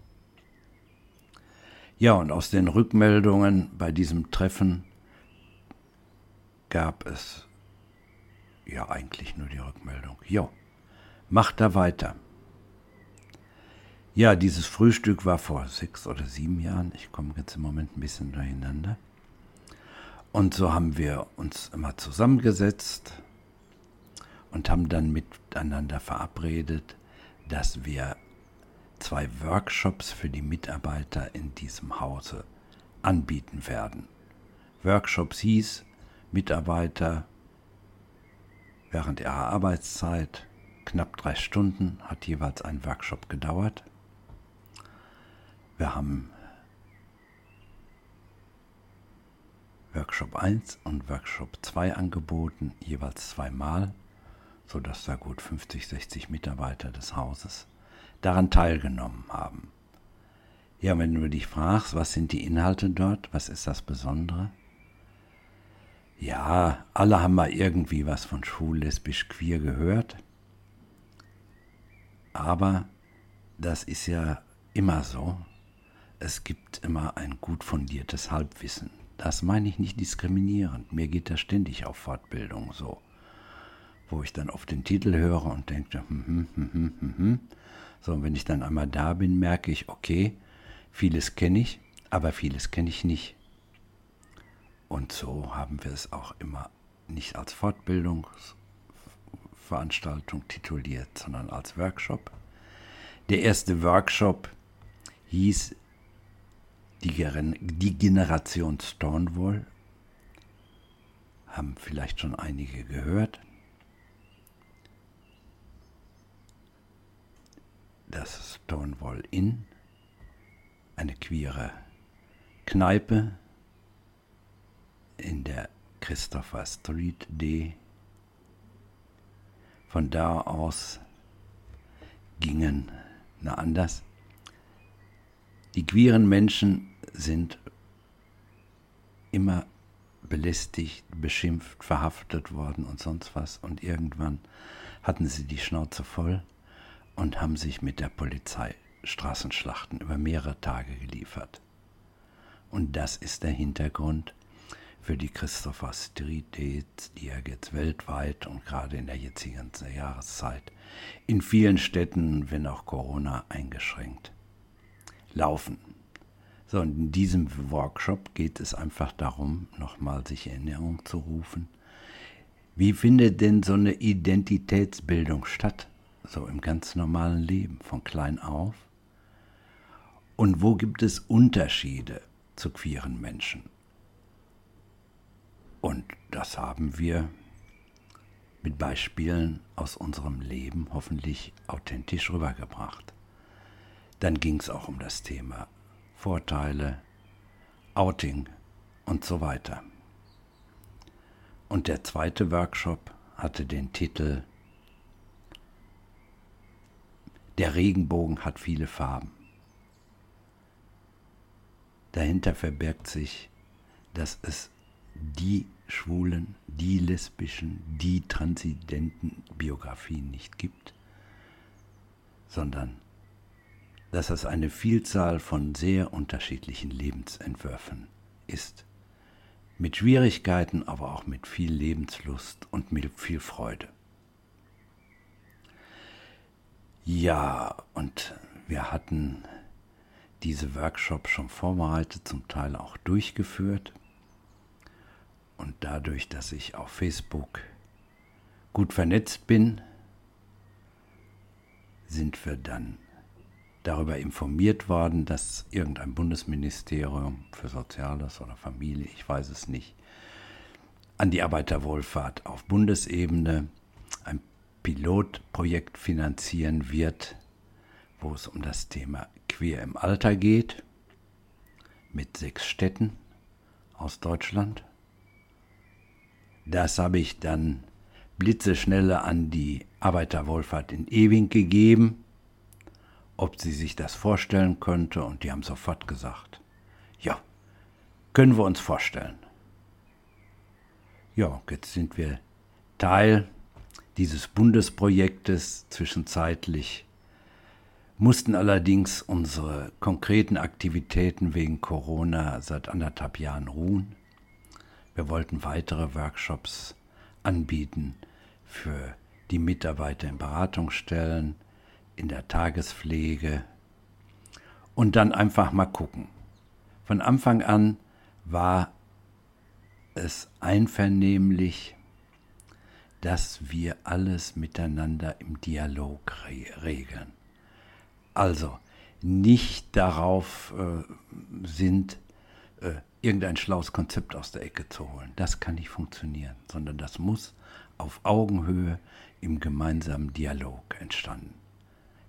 Ja, und aus den Rückmeldungen bei diesem Treffen gab es ja eigentlich nur die Rückmeldung. Jo, macht da weiter. Ja, dieses Frühstück war vor sechs oder sieben Jahren. Ich komme jetzt im Moment ein bisschen durcheinander. Und so haben wir uns immer zusammengesetzt und haben dann miteinander verabredet, dass wir zwei Workshops für die Mitarbeiter in diesem Hause anbieten werden. Workshops hieß, Mitarbeiter während ihrer Arbeitszeit, knapp drei Stunden, hat jeweils ein Workshop gedauert. Wir haben Workshop 1 und Workshop 2 angeboten, jeweils zweimal, sodass da gut 50, 60 Mitarbeiter des Hauses daran teilgenommen haben. Ja, wenn du dich fragst, was sind die Inhalte dort, was ist das Besondere? Ja, alle haben mal irgendwie was von schwul, lesbisch, queer gehört. Aber das ist ja immer so es gibt immer ein gut fundiertes Halbwissen. Das meine ich nicht diskriminierend. Mir geht das ständig auf Fortbildung so. Wo ich dann oft den Titel höre und denke, hm, hm, hm, hm, hm, hm. So, und wenn ich dann einmal da bin, merke ich, okay, vieles kenne ich, aber vieles kenne ich nicht. Und so haben wir es auch immer nicht als Fortbildungsveranstaltung tituliert, sondern als Workshop. Der erste Workshop hieß die, die Generation Stonewall haben vielleicht schon einige gehört. Das Stonewall Inn, eine queere Kneipe in der Christopher Street D. Von da aus gingen, na anders, die queeren Menschen sind immer belästigt, beschimpft, verhaftet worden und sonst was. Und irgendwann hatten sie die Schnauze voll und haben sich mit der Polizei Straßenschlachten über mehrere Tage geliefert. Und das ist der Hintergrund für die Christopher Street Dates, die ja jetzt weltweit und gerade in der jetzigen Jahreszeit in vielen Städten, wenn auch Corona eingeschränkt, laufen. So, und in diesem Workshop geht es einfach darum, nochmal sich Erinnerung zu rufen. Wie findet denn so eine Identitätsbildung statt? So im ganz normalen Leben, von klein auf? Und wo gibt es Unterschiede zu queeren Menschen? Und das haben wir mit Beispielen aus unserem Leben hoffentlich authentisch rübergebracht. Dann ging es auch um das Thema Vorteile, Outing und so weiter. Und der zweite Workshop hatte den Titel Der Regenbogen hat viele Farben. Dahinter verbirgt sich, dass es die schwulen, die lesbischen, die transidenten Biografien nicht gibt, sondern dass es eine Vielzahl von sehr unterschiedlichen Lebensentwürfen ist. Mit Schwierigkeiten, aber auch mit viel Lebenslust und mit viel Freude. Ja, und wir hatten diese Workshops schon vorbereitet, zum Teil auch durchgeführt. Und dadurch, dass ich auf Facebook gut vernetzt bin, sind wir dann darüber informiert worden, dass irgendein Bundesministerium für Soziales oder Familie, ich weiß es nicht, an die Arbeiterwohlfahrt auf Bundesebene ein Pilotprojekt finanzieren wird, wo es um das Thema Queer im Alter geht, mit sechs Städten aus Deutschland. Das habe ich dann blitzeschnelle an die Arbeiterwohlfahrt in Ewing gegeben ob sie sich das vorstellen könnte, und die haben sofort gesagt, ja, können wir uns vorstellen. Ja, jetzt sind wir Teil dieses Bundesprojektes zwischenzeitlich, mussten allerdings unsere konkreten Aktivitäten wegen Corona seit anderthalb Jahren ruhen. Wir wollten weitere Workshops anbieten für die Mitarbeiter in Beratungsstellen, in der Tagespflege und dann einfach mal gucken. Von Anfang an war es einvernehmlich, dass wir alles miteinander im Dialog re regeln. Also nicht darauf äh, sind, äh, irgendein schlaues Konzept aus der Ecke zu holen. Das kann nicht funktionieren, sondern das muss auf Augenhöhe im gemeinsamen Dialog entstanden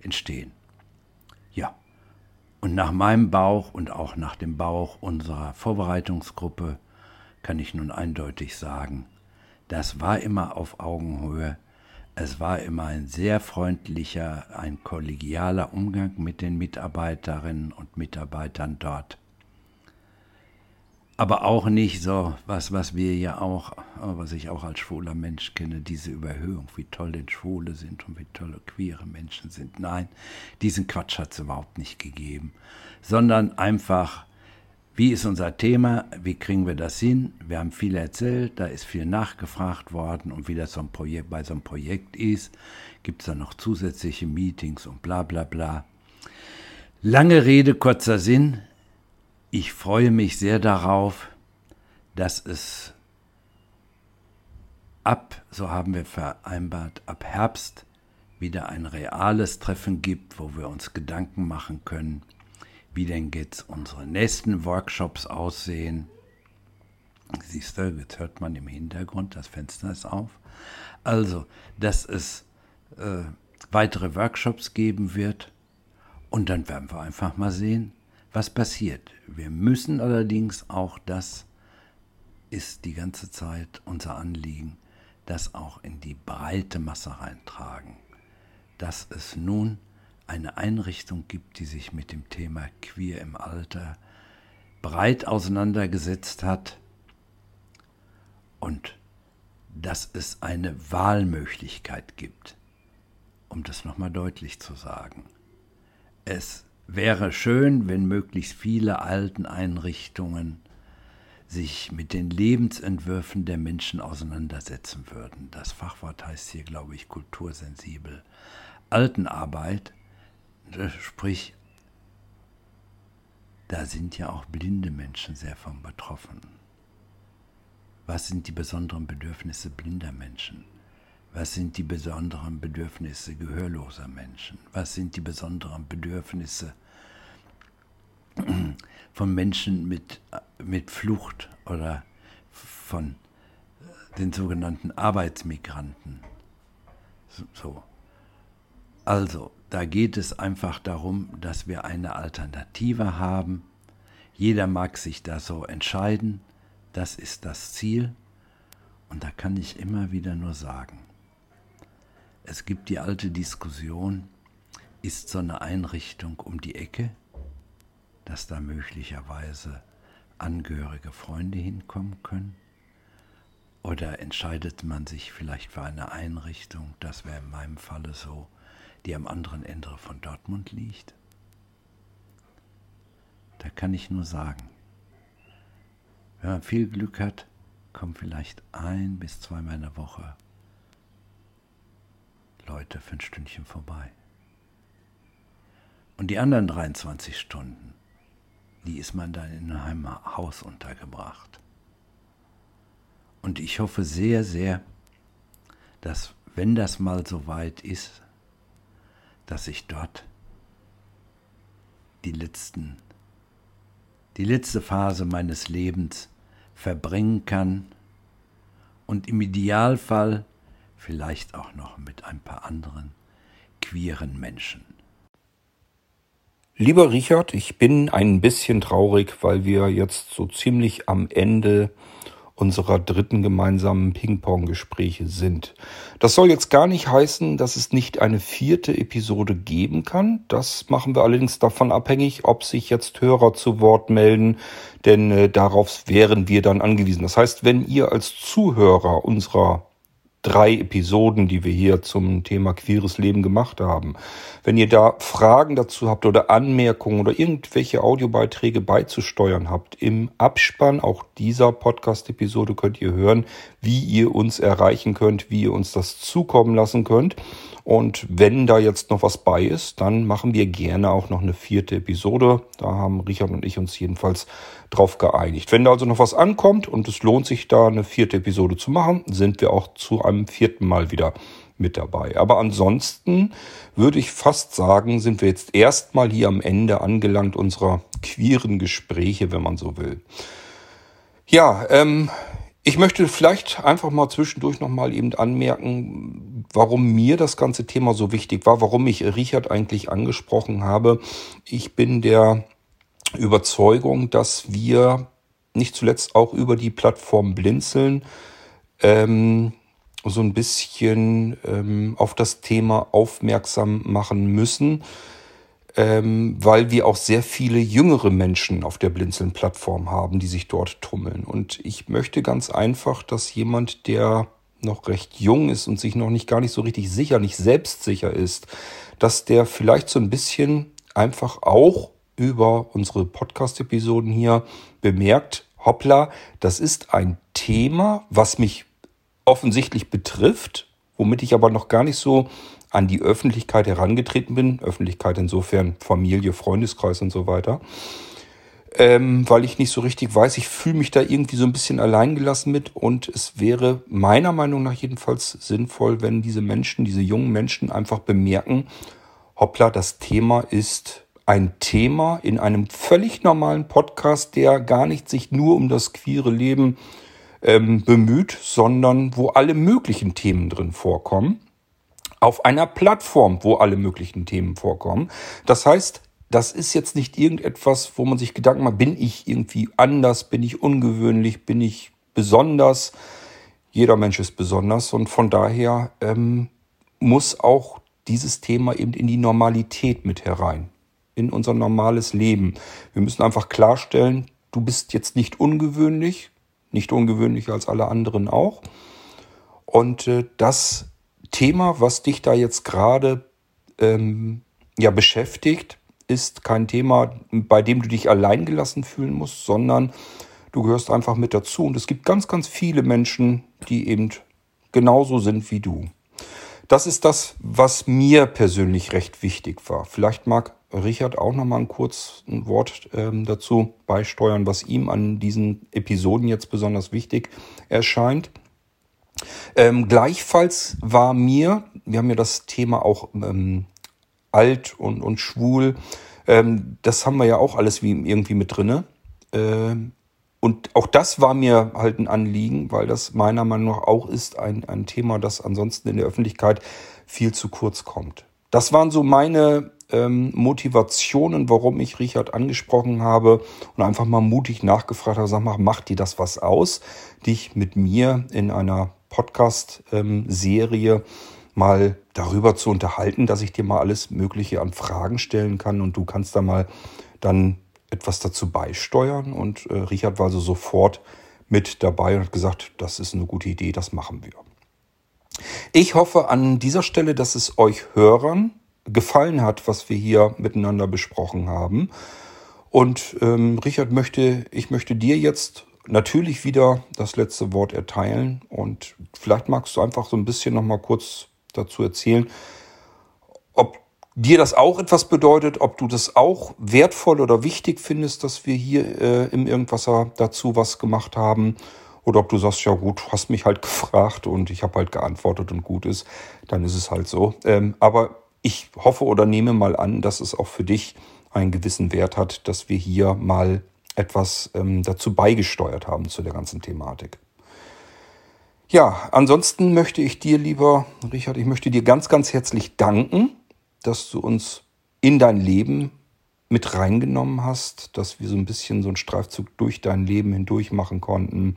entstehen. Ja, und nach meinem Bauch und auch nach dem Bauch unserer Vorbereitungsgruppe kann ich nun eindeutig sagen, das war immer auf Augenhöhe. Es war immer ein sehr freundlicher, ein kollegialer Umgang mit den Mitarbeiterinnen und Mitarbeitern dort aber auch nicht so was, was wir ja auch, was ich auch als schwuler Mensch kenne, diese Überhöhung, wie toll denn Schwule sind und wie tolle queere Menschen sind. Nein, diesen Quatsch hat es überhaupt nicht gegeben, sondern einfach, wie ist unser Thema, wie kriegen wir das hin? Wir haben viel erzählt, da ist viel nachgefragt worden und wie das so ein Projekt, bei so einem Projekt ist, gibt es dann noch zusätzliche Meetings und bla bla bla. Lange Rede, kurzer Sinn, ich freue mich sehr darauf, dass es ab, so haben wir vereinbart, ab Herbst wieder ein reales Treffen gibt, wo wir uns Gedanken machen können, wie denn jetzt unsere nächsten Workshops aussehen. Siehst du, jetzt hört man im Hintergrund, das Fenster ist auf. Also, dass es äh, weitere Workshops geben wird und dann werden wir einfach mal sehen, was passiert. Wir müssen allerdings auch, das ist die ganze Zeit unser Anliegen, das auch in die breite Masse reintragen. Dass es nun eine Einrichtung gibt, die sich mit dem Thema Queer im Alter breit auseinandergesetzt hat und dass es eine Wahlmöglichkeit gibt, um das nochmal deutlich zu sagen. es wäre schön, wenn möglichst viele alten Einrichtungen sich mit den Lebensentwürfen der Menschen auseinandersetzen würden. Das Fachwort heißt hier, glaube ich, kultursensibel. Altenarbeit, äh, sprich, da sind ja auch blinde Menschen sehr von betroffen. Was sind die besonderen Bedürfnisse blinder Menschen? Was sind die besonderen Bedürfnisse gehörloser Menschen? Was sind die besonderen Bedürfnisse von Menschen mit, mit Flucht oder von den sogenannten Arbeitsmigranten? So. Also, da geht es einfach darum, dass wir eine Alternative haben. Jeder mag sich da so entscheiden. Das ist das Ziel. Und da kann ich immer wieder nur sagen, es gibt die alte Diskussion, ist so eine Einrichtung um die Ecke, dass da möglicherweise angehörige Freunde hinkommen können? Oder entscheidet man sich vielleicht für eine Einrichtung, das wäre in meinem Falle so, die am anderen Ende von Dortmund liegt? Da kann ich nur sagen, wenn man viel Glück hat, kommen vielleicht ein bis zweimal in der Woche Leute für ein Stündchen vorbei. Und die anderen 23 Stunden, die ist man dann in einem Haus untergebracht. Und ich hoffe sehr, sehr, dass wenn das mal so weit ist, dass ich dort die letzten, die letzte Phase meines Lebens verbringen kann und im Idealfall vielleicht auch noch mit ein paar anderen queeren Menschen. Lieber Richard, ich bin ein bisschen traurig, weil wir jetzt so ziemlich am Ende unserer dritten gemeinsamen Ping-Pong-Gespräche sind. Das soll jetzt gar nicht heißen, dass es nicht eine vierte Episode geben kann. Das machen wir allerdings davon abhängig, ob sich jetzt Hörer zu Wort melden, denn äh, darauf wären wir dann angewiesen. Das heißt, wenn ihr als Zuhörer unserer drei Episoden, die wir hier zum Thema queeres Leben gemacht haben. Wenn ihr da Fragen dazu habt oder Anmerkungen oder irgendwelche Audiobeiträge beizusteuern habt, im Abspann auch dieser Podcast-Episode könnt ihr hören, wie ihr uns erreichen könnt, wie ihr uns das zukommen lassen könnt. Und wenn da jetzt noch was bei ist, dann machen wir gerne auch noch eine vierte Episode. Da haben Richard und ich uns jedenfalls drauf geeinigt. Wenn da also noch was ankommt und es lohnt sich da eine vierte Episode zu machen, sind wir auch zu einem vierten Mal wieder mit dabei. Aber ansonsten würde ich fast sagen, sind wir jetzt erstmal hier am Ende angelangt unserer queeren Gespräche, wenn man so will. Ja, ähm, ich möchte vielleicht einfach mal zwischendurch nochmal eben anmerken, warum mir das ganze Thema so wichtig war, warum ich Richard eigentlich angesprochen habe. Ich bin der Überzeugung, dass wir nicht zuletzt auch über die Plattform Blinzeln ähm, so ein bisschen ähm, auf das Thema aufmerksam machen müssen ähm, weil wir auch sehr viele jüngere Menschen auf der Blinzeln-Plattform haben, die sich dort tummeln. Und ich möchte ganz einfach, dass jemand, der noch recht jung ist und sich noch nicht gar nicht so richtig sicher, nicht selbstsicher ist, dass der vielleicht so ein bisschen einfach auch über unsere Podcast-Episoden hier bemerkt, hoppla, das ist ein Thema, was mich offensichtlich betrifft, womit ich aber noch gar nicht so an die Öffentlichkeit herangetreten bin. Öffentlichkeit insofern Familie, Freundeskreis und so weiter. Ähm, weil ich nicht so richtig weiß, ich fühle mich da irgendwie so ein bisschen alleingelassen mit und es wäre meiner Meinung nach jedenfalls sinnvoll, wenn diese Menschen, diese jungen Menschen einfach bemerken, hoppla, das Thema ist ein Thema in einem völlig normalen Podcast, der gar nicht sich nur um das queere Leben ähm, bemüht, sondern wo alle möglichen Themen drin vorkommen auf einer Plattform, wo alle möglichen Themen vorkommen. Das heißt, das ist jetzt nicht irgendetwas, wo man sich Gedanken macht, bin ich irgendwie anders, bin ich ungewöhnlich, bin ich besonders. Jeder Mensch ist besonders und von daher ähm, muss auch dieses Thema eben in die Normalität mit herein, in unser normales Leben. Wir müssen einfach klarstellen, du bist jetzt nicht ungewöhnlich, nicht ungewöhnlicher als alle anderen auch. Und äh, das Thema, was dich da jetzt gerade ähm, ja beschäftigt, ist kein Thema, bei dem du dich alleingelassen fühlen musst, sondern du gehörst einfach mit dazu. Und es gibt ganz, ganz viele Menschen, die eben genauso sind wie du. Das ist das, was mir persönlich recht wichtig war. Vielleicht mag Richard auch noch mal ein kurzes Wort ähm, dazu beisteuern, was ihm an diesen Episoden jetzt besonders wichtig erscheint. Ähm, gleichfalls war mir, wir haben ja das Thema auch ähm, alt und, und schwul, ähm, das haben wir ja auch alles wie irgendwie mit drinne. Ähm, und auch das war mir halt ein Anliegen, weil das meiner Meinung nach auch ist ein, ein Thema, das ansonsten in der Öffentlichkeit viel zu kurz kommt. Das waren so meine ähm, Motivationen, warum ich Richard angesprochen habe und einfach mal mutig nachgefragt habe, sag mal, macht dir das was aus, dich mit mir in einer Podcast-Serie ähm, mal darüber zu unterhalten, dass ich dir mal alles Mögliche an Fragen stellen kann und du kannst da mal dann etwas dazu beisteuern. Und äh, Richard war also sofort mit dabei und hat gesagt, das ist eine gute Idee, das machen wir. Ich hoffe an dieser Stelle, dass es euch Hörern gefallen hat, was wir hier miteinander besprochen haben. Und ähm, Richard möchte, ich möchte dir jetzt natürlich wieder das letzte Wort erteilen und vielleicht magst du einfach so ein bisschen noch mal kurz dazu erzählen, ob dir das auch etwas bedeutet, ob du das auch wertvoll oder wichtig findest, dass wir hier äh, im Irgendwasser dazu was gemacht haben. Oder ob du sagst, ja gut, hast mich halt gefragt und ich habe halt geantwortet und gut ist, dann ist es halt so. Ähm, aber ich hoffe oder nehme mal an, dass es auch für dich einen gewissen Wert hat, dass wir hier mal etwas ähm, dazu beigesteuert haben zu der ganzen Thematik. Ja, ansonsten möchte ich dir, lieber Richard, ich möchte dir ganz, ganz herzlich danken dass du uns in dein Leben mit reingenommen hast, dass wir so ein bisschen so einen Streifzug durch dein Leben hindurch machen konnten,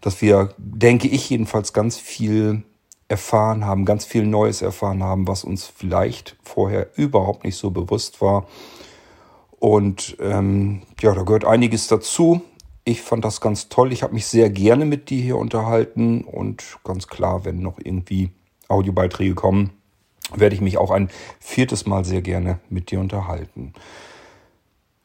dass wir, denke ich jedenfalls, ganz viel erfahren haben, ganz viel Neues erfahren haben, was uns vielleicht vorher überhaupt nicht so bewusst war. Und ähm, ja, da gehört einiges dazu. Ich fand das ganz toll. Ich habe mich sehr gerne mit dir hier unterhalten und ganz klar, wenn noch irgendwie Audiobeiträge kommen, werde ich mich auch ein viertes Mal sehr gerne mit dir unterhalten.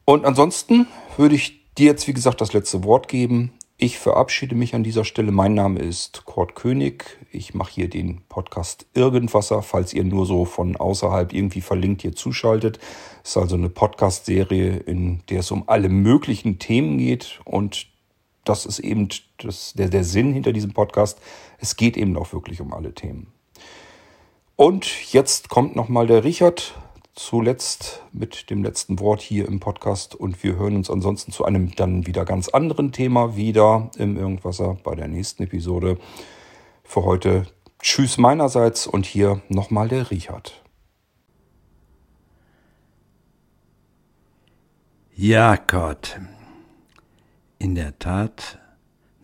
Und ansonsten würde ich dir jetzt, wie gesagt, das letzte Wort geben. Ich verabschiede mich an dieser Stelle. Mein Name ist Kurt König. Ich mache hier den Podcast Irgendwasser, falls ihr nur so von außerhalb irgendwie verlinkt hier zuschaltet. Es ist also eine Podcast-Serie, in der es um alle möglichen Themen geht. Und das ist eben das, der, der Sinn hinter diesem Podcast. Es geht eben auch wirklich um alle Themen. Und jetzt kommt nochmal der Richard zuletzt mit dem letzten Wort hier im Podcast und wir hören uns ansonsten zu einem dann wieder ganz anderen Thema wieder im Irgendwasser bei der nächsten Episode. Für heute Tschüss meinerseits und hier nochmal der Richard. Ja, Gott. In der Tat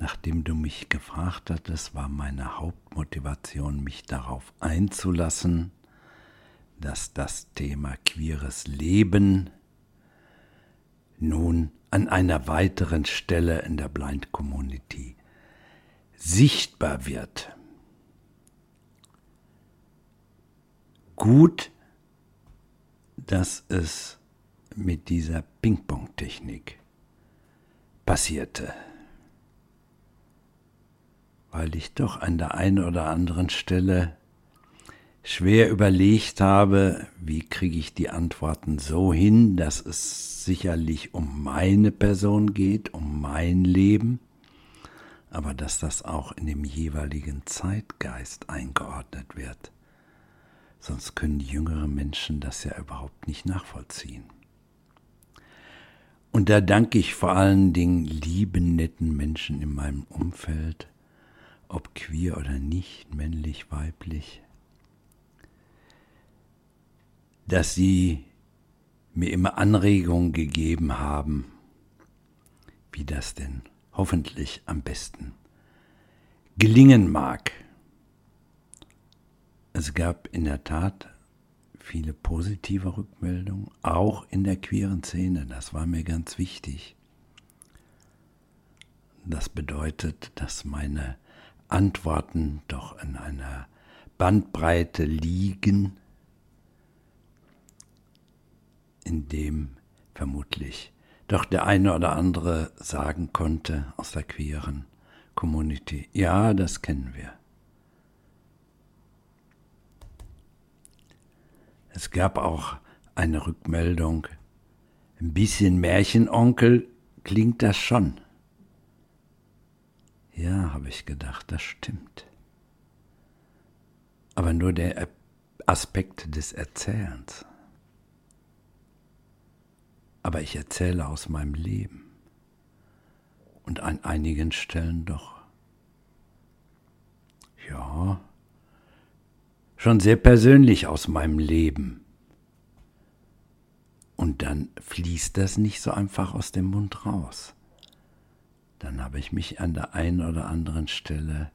Nachdem du mich gefragt hattest, war meine Hauptmotivation, mich darauf einzulassen, dass das Thema queeres Leben nun an einer weiteren Stelle in der Blind Community sichtbar wird. Gut, dass es mit dieser Ping-Pong-Technik passierte weil ich doch an der einen oder anderen Stelle schwer überlegt habe, wie kriege ich die Antworten so hin, dass es sicherlich um meine Person geht, um mein Leben, aber dass das auch in dem jeweiligen Zeitgeist eingeordnet wird. Sonst können jüngere Menschen das ja überhaupt nicht nachvollziehen. Und da danke ich vor allen Dingen lieben, netten Menschen in meinem Umfeld, ob queer oder nicht, männlich, weiblich, dass sie mir immer Anregungen gegeben haben, wie das denn hoffentlich am besten gelingen mag. Es gab in der Tat viele positive Rückmeldungen, auch in der queeren Szene, das war mir ganz wichtig. Das bedeutet, dass meine Antworten doch in einer Bandbreite liegen, in dem vermutlich doch der eine oder andere sagen konnte aus der queeren Community, ja, das kennen wir. Es gab auch eine Rückmeldung, ein bisschen Märchenonkel klingt das schon. Ja, habe ich gedacht, das stimmt. Aber nur der Aspekt des Erzählens. Aber ich erzähle aus meinem Leben. Und an einigen Stellen doch. Ja, schon sehr persönlich aus meinem Leben. Und dann fließt das nicht so einfach aus dem Mund raus. Dann habe ich mich an der einen oder anderen Stelle,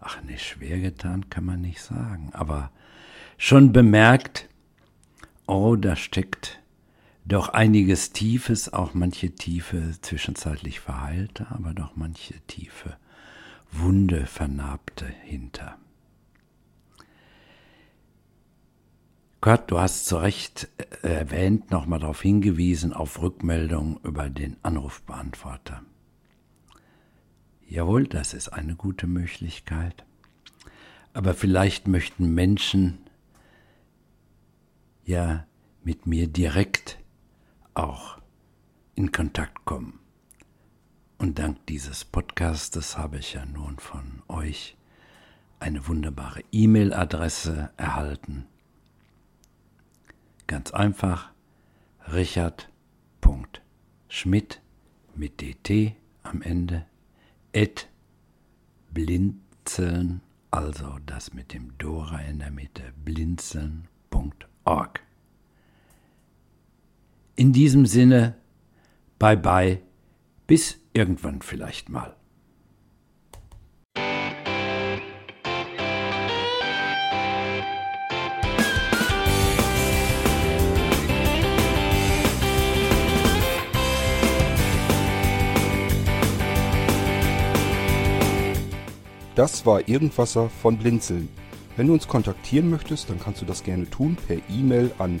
ach ne, schwer getan kann man nicht sagen, aber schon bemerkt, oh, da steckt doch einiges Tiefes, auch manche Tiefe zwischenzeitlich verheilte, aber doch manche Tiefe Wunde vernarbte hinter. Gott, du hast zu Recht äh, erwähnt, nochmal darauf hingewiesen, auf Rückmeldung über den Anrufbeantworter. Jawohl, das ist eine gute Möglichkeit. Aber vielleicht möchten Menschen ja mit mir direkt auch in Kontakt kommen. Und dank dieses Podcastes habe ich ja nun von euch eine wunderbare E-Mail-Adresse erhalten Ganz einfach richard.schmidt mit dt am Ende at blinzeln, also das mit dem Dora in der Mitte, blinzeln.org. In diesem Sinne, bye bye, bis irgendwann vielleicht mal. Das war Irgendwasser von Blinzeln. Wenn du uns kontaktieren möchtest, dann kannst du das gerne tun per E-Mail an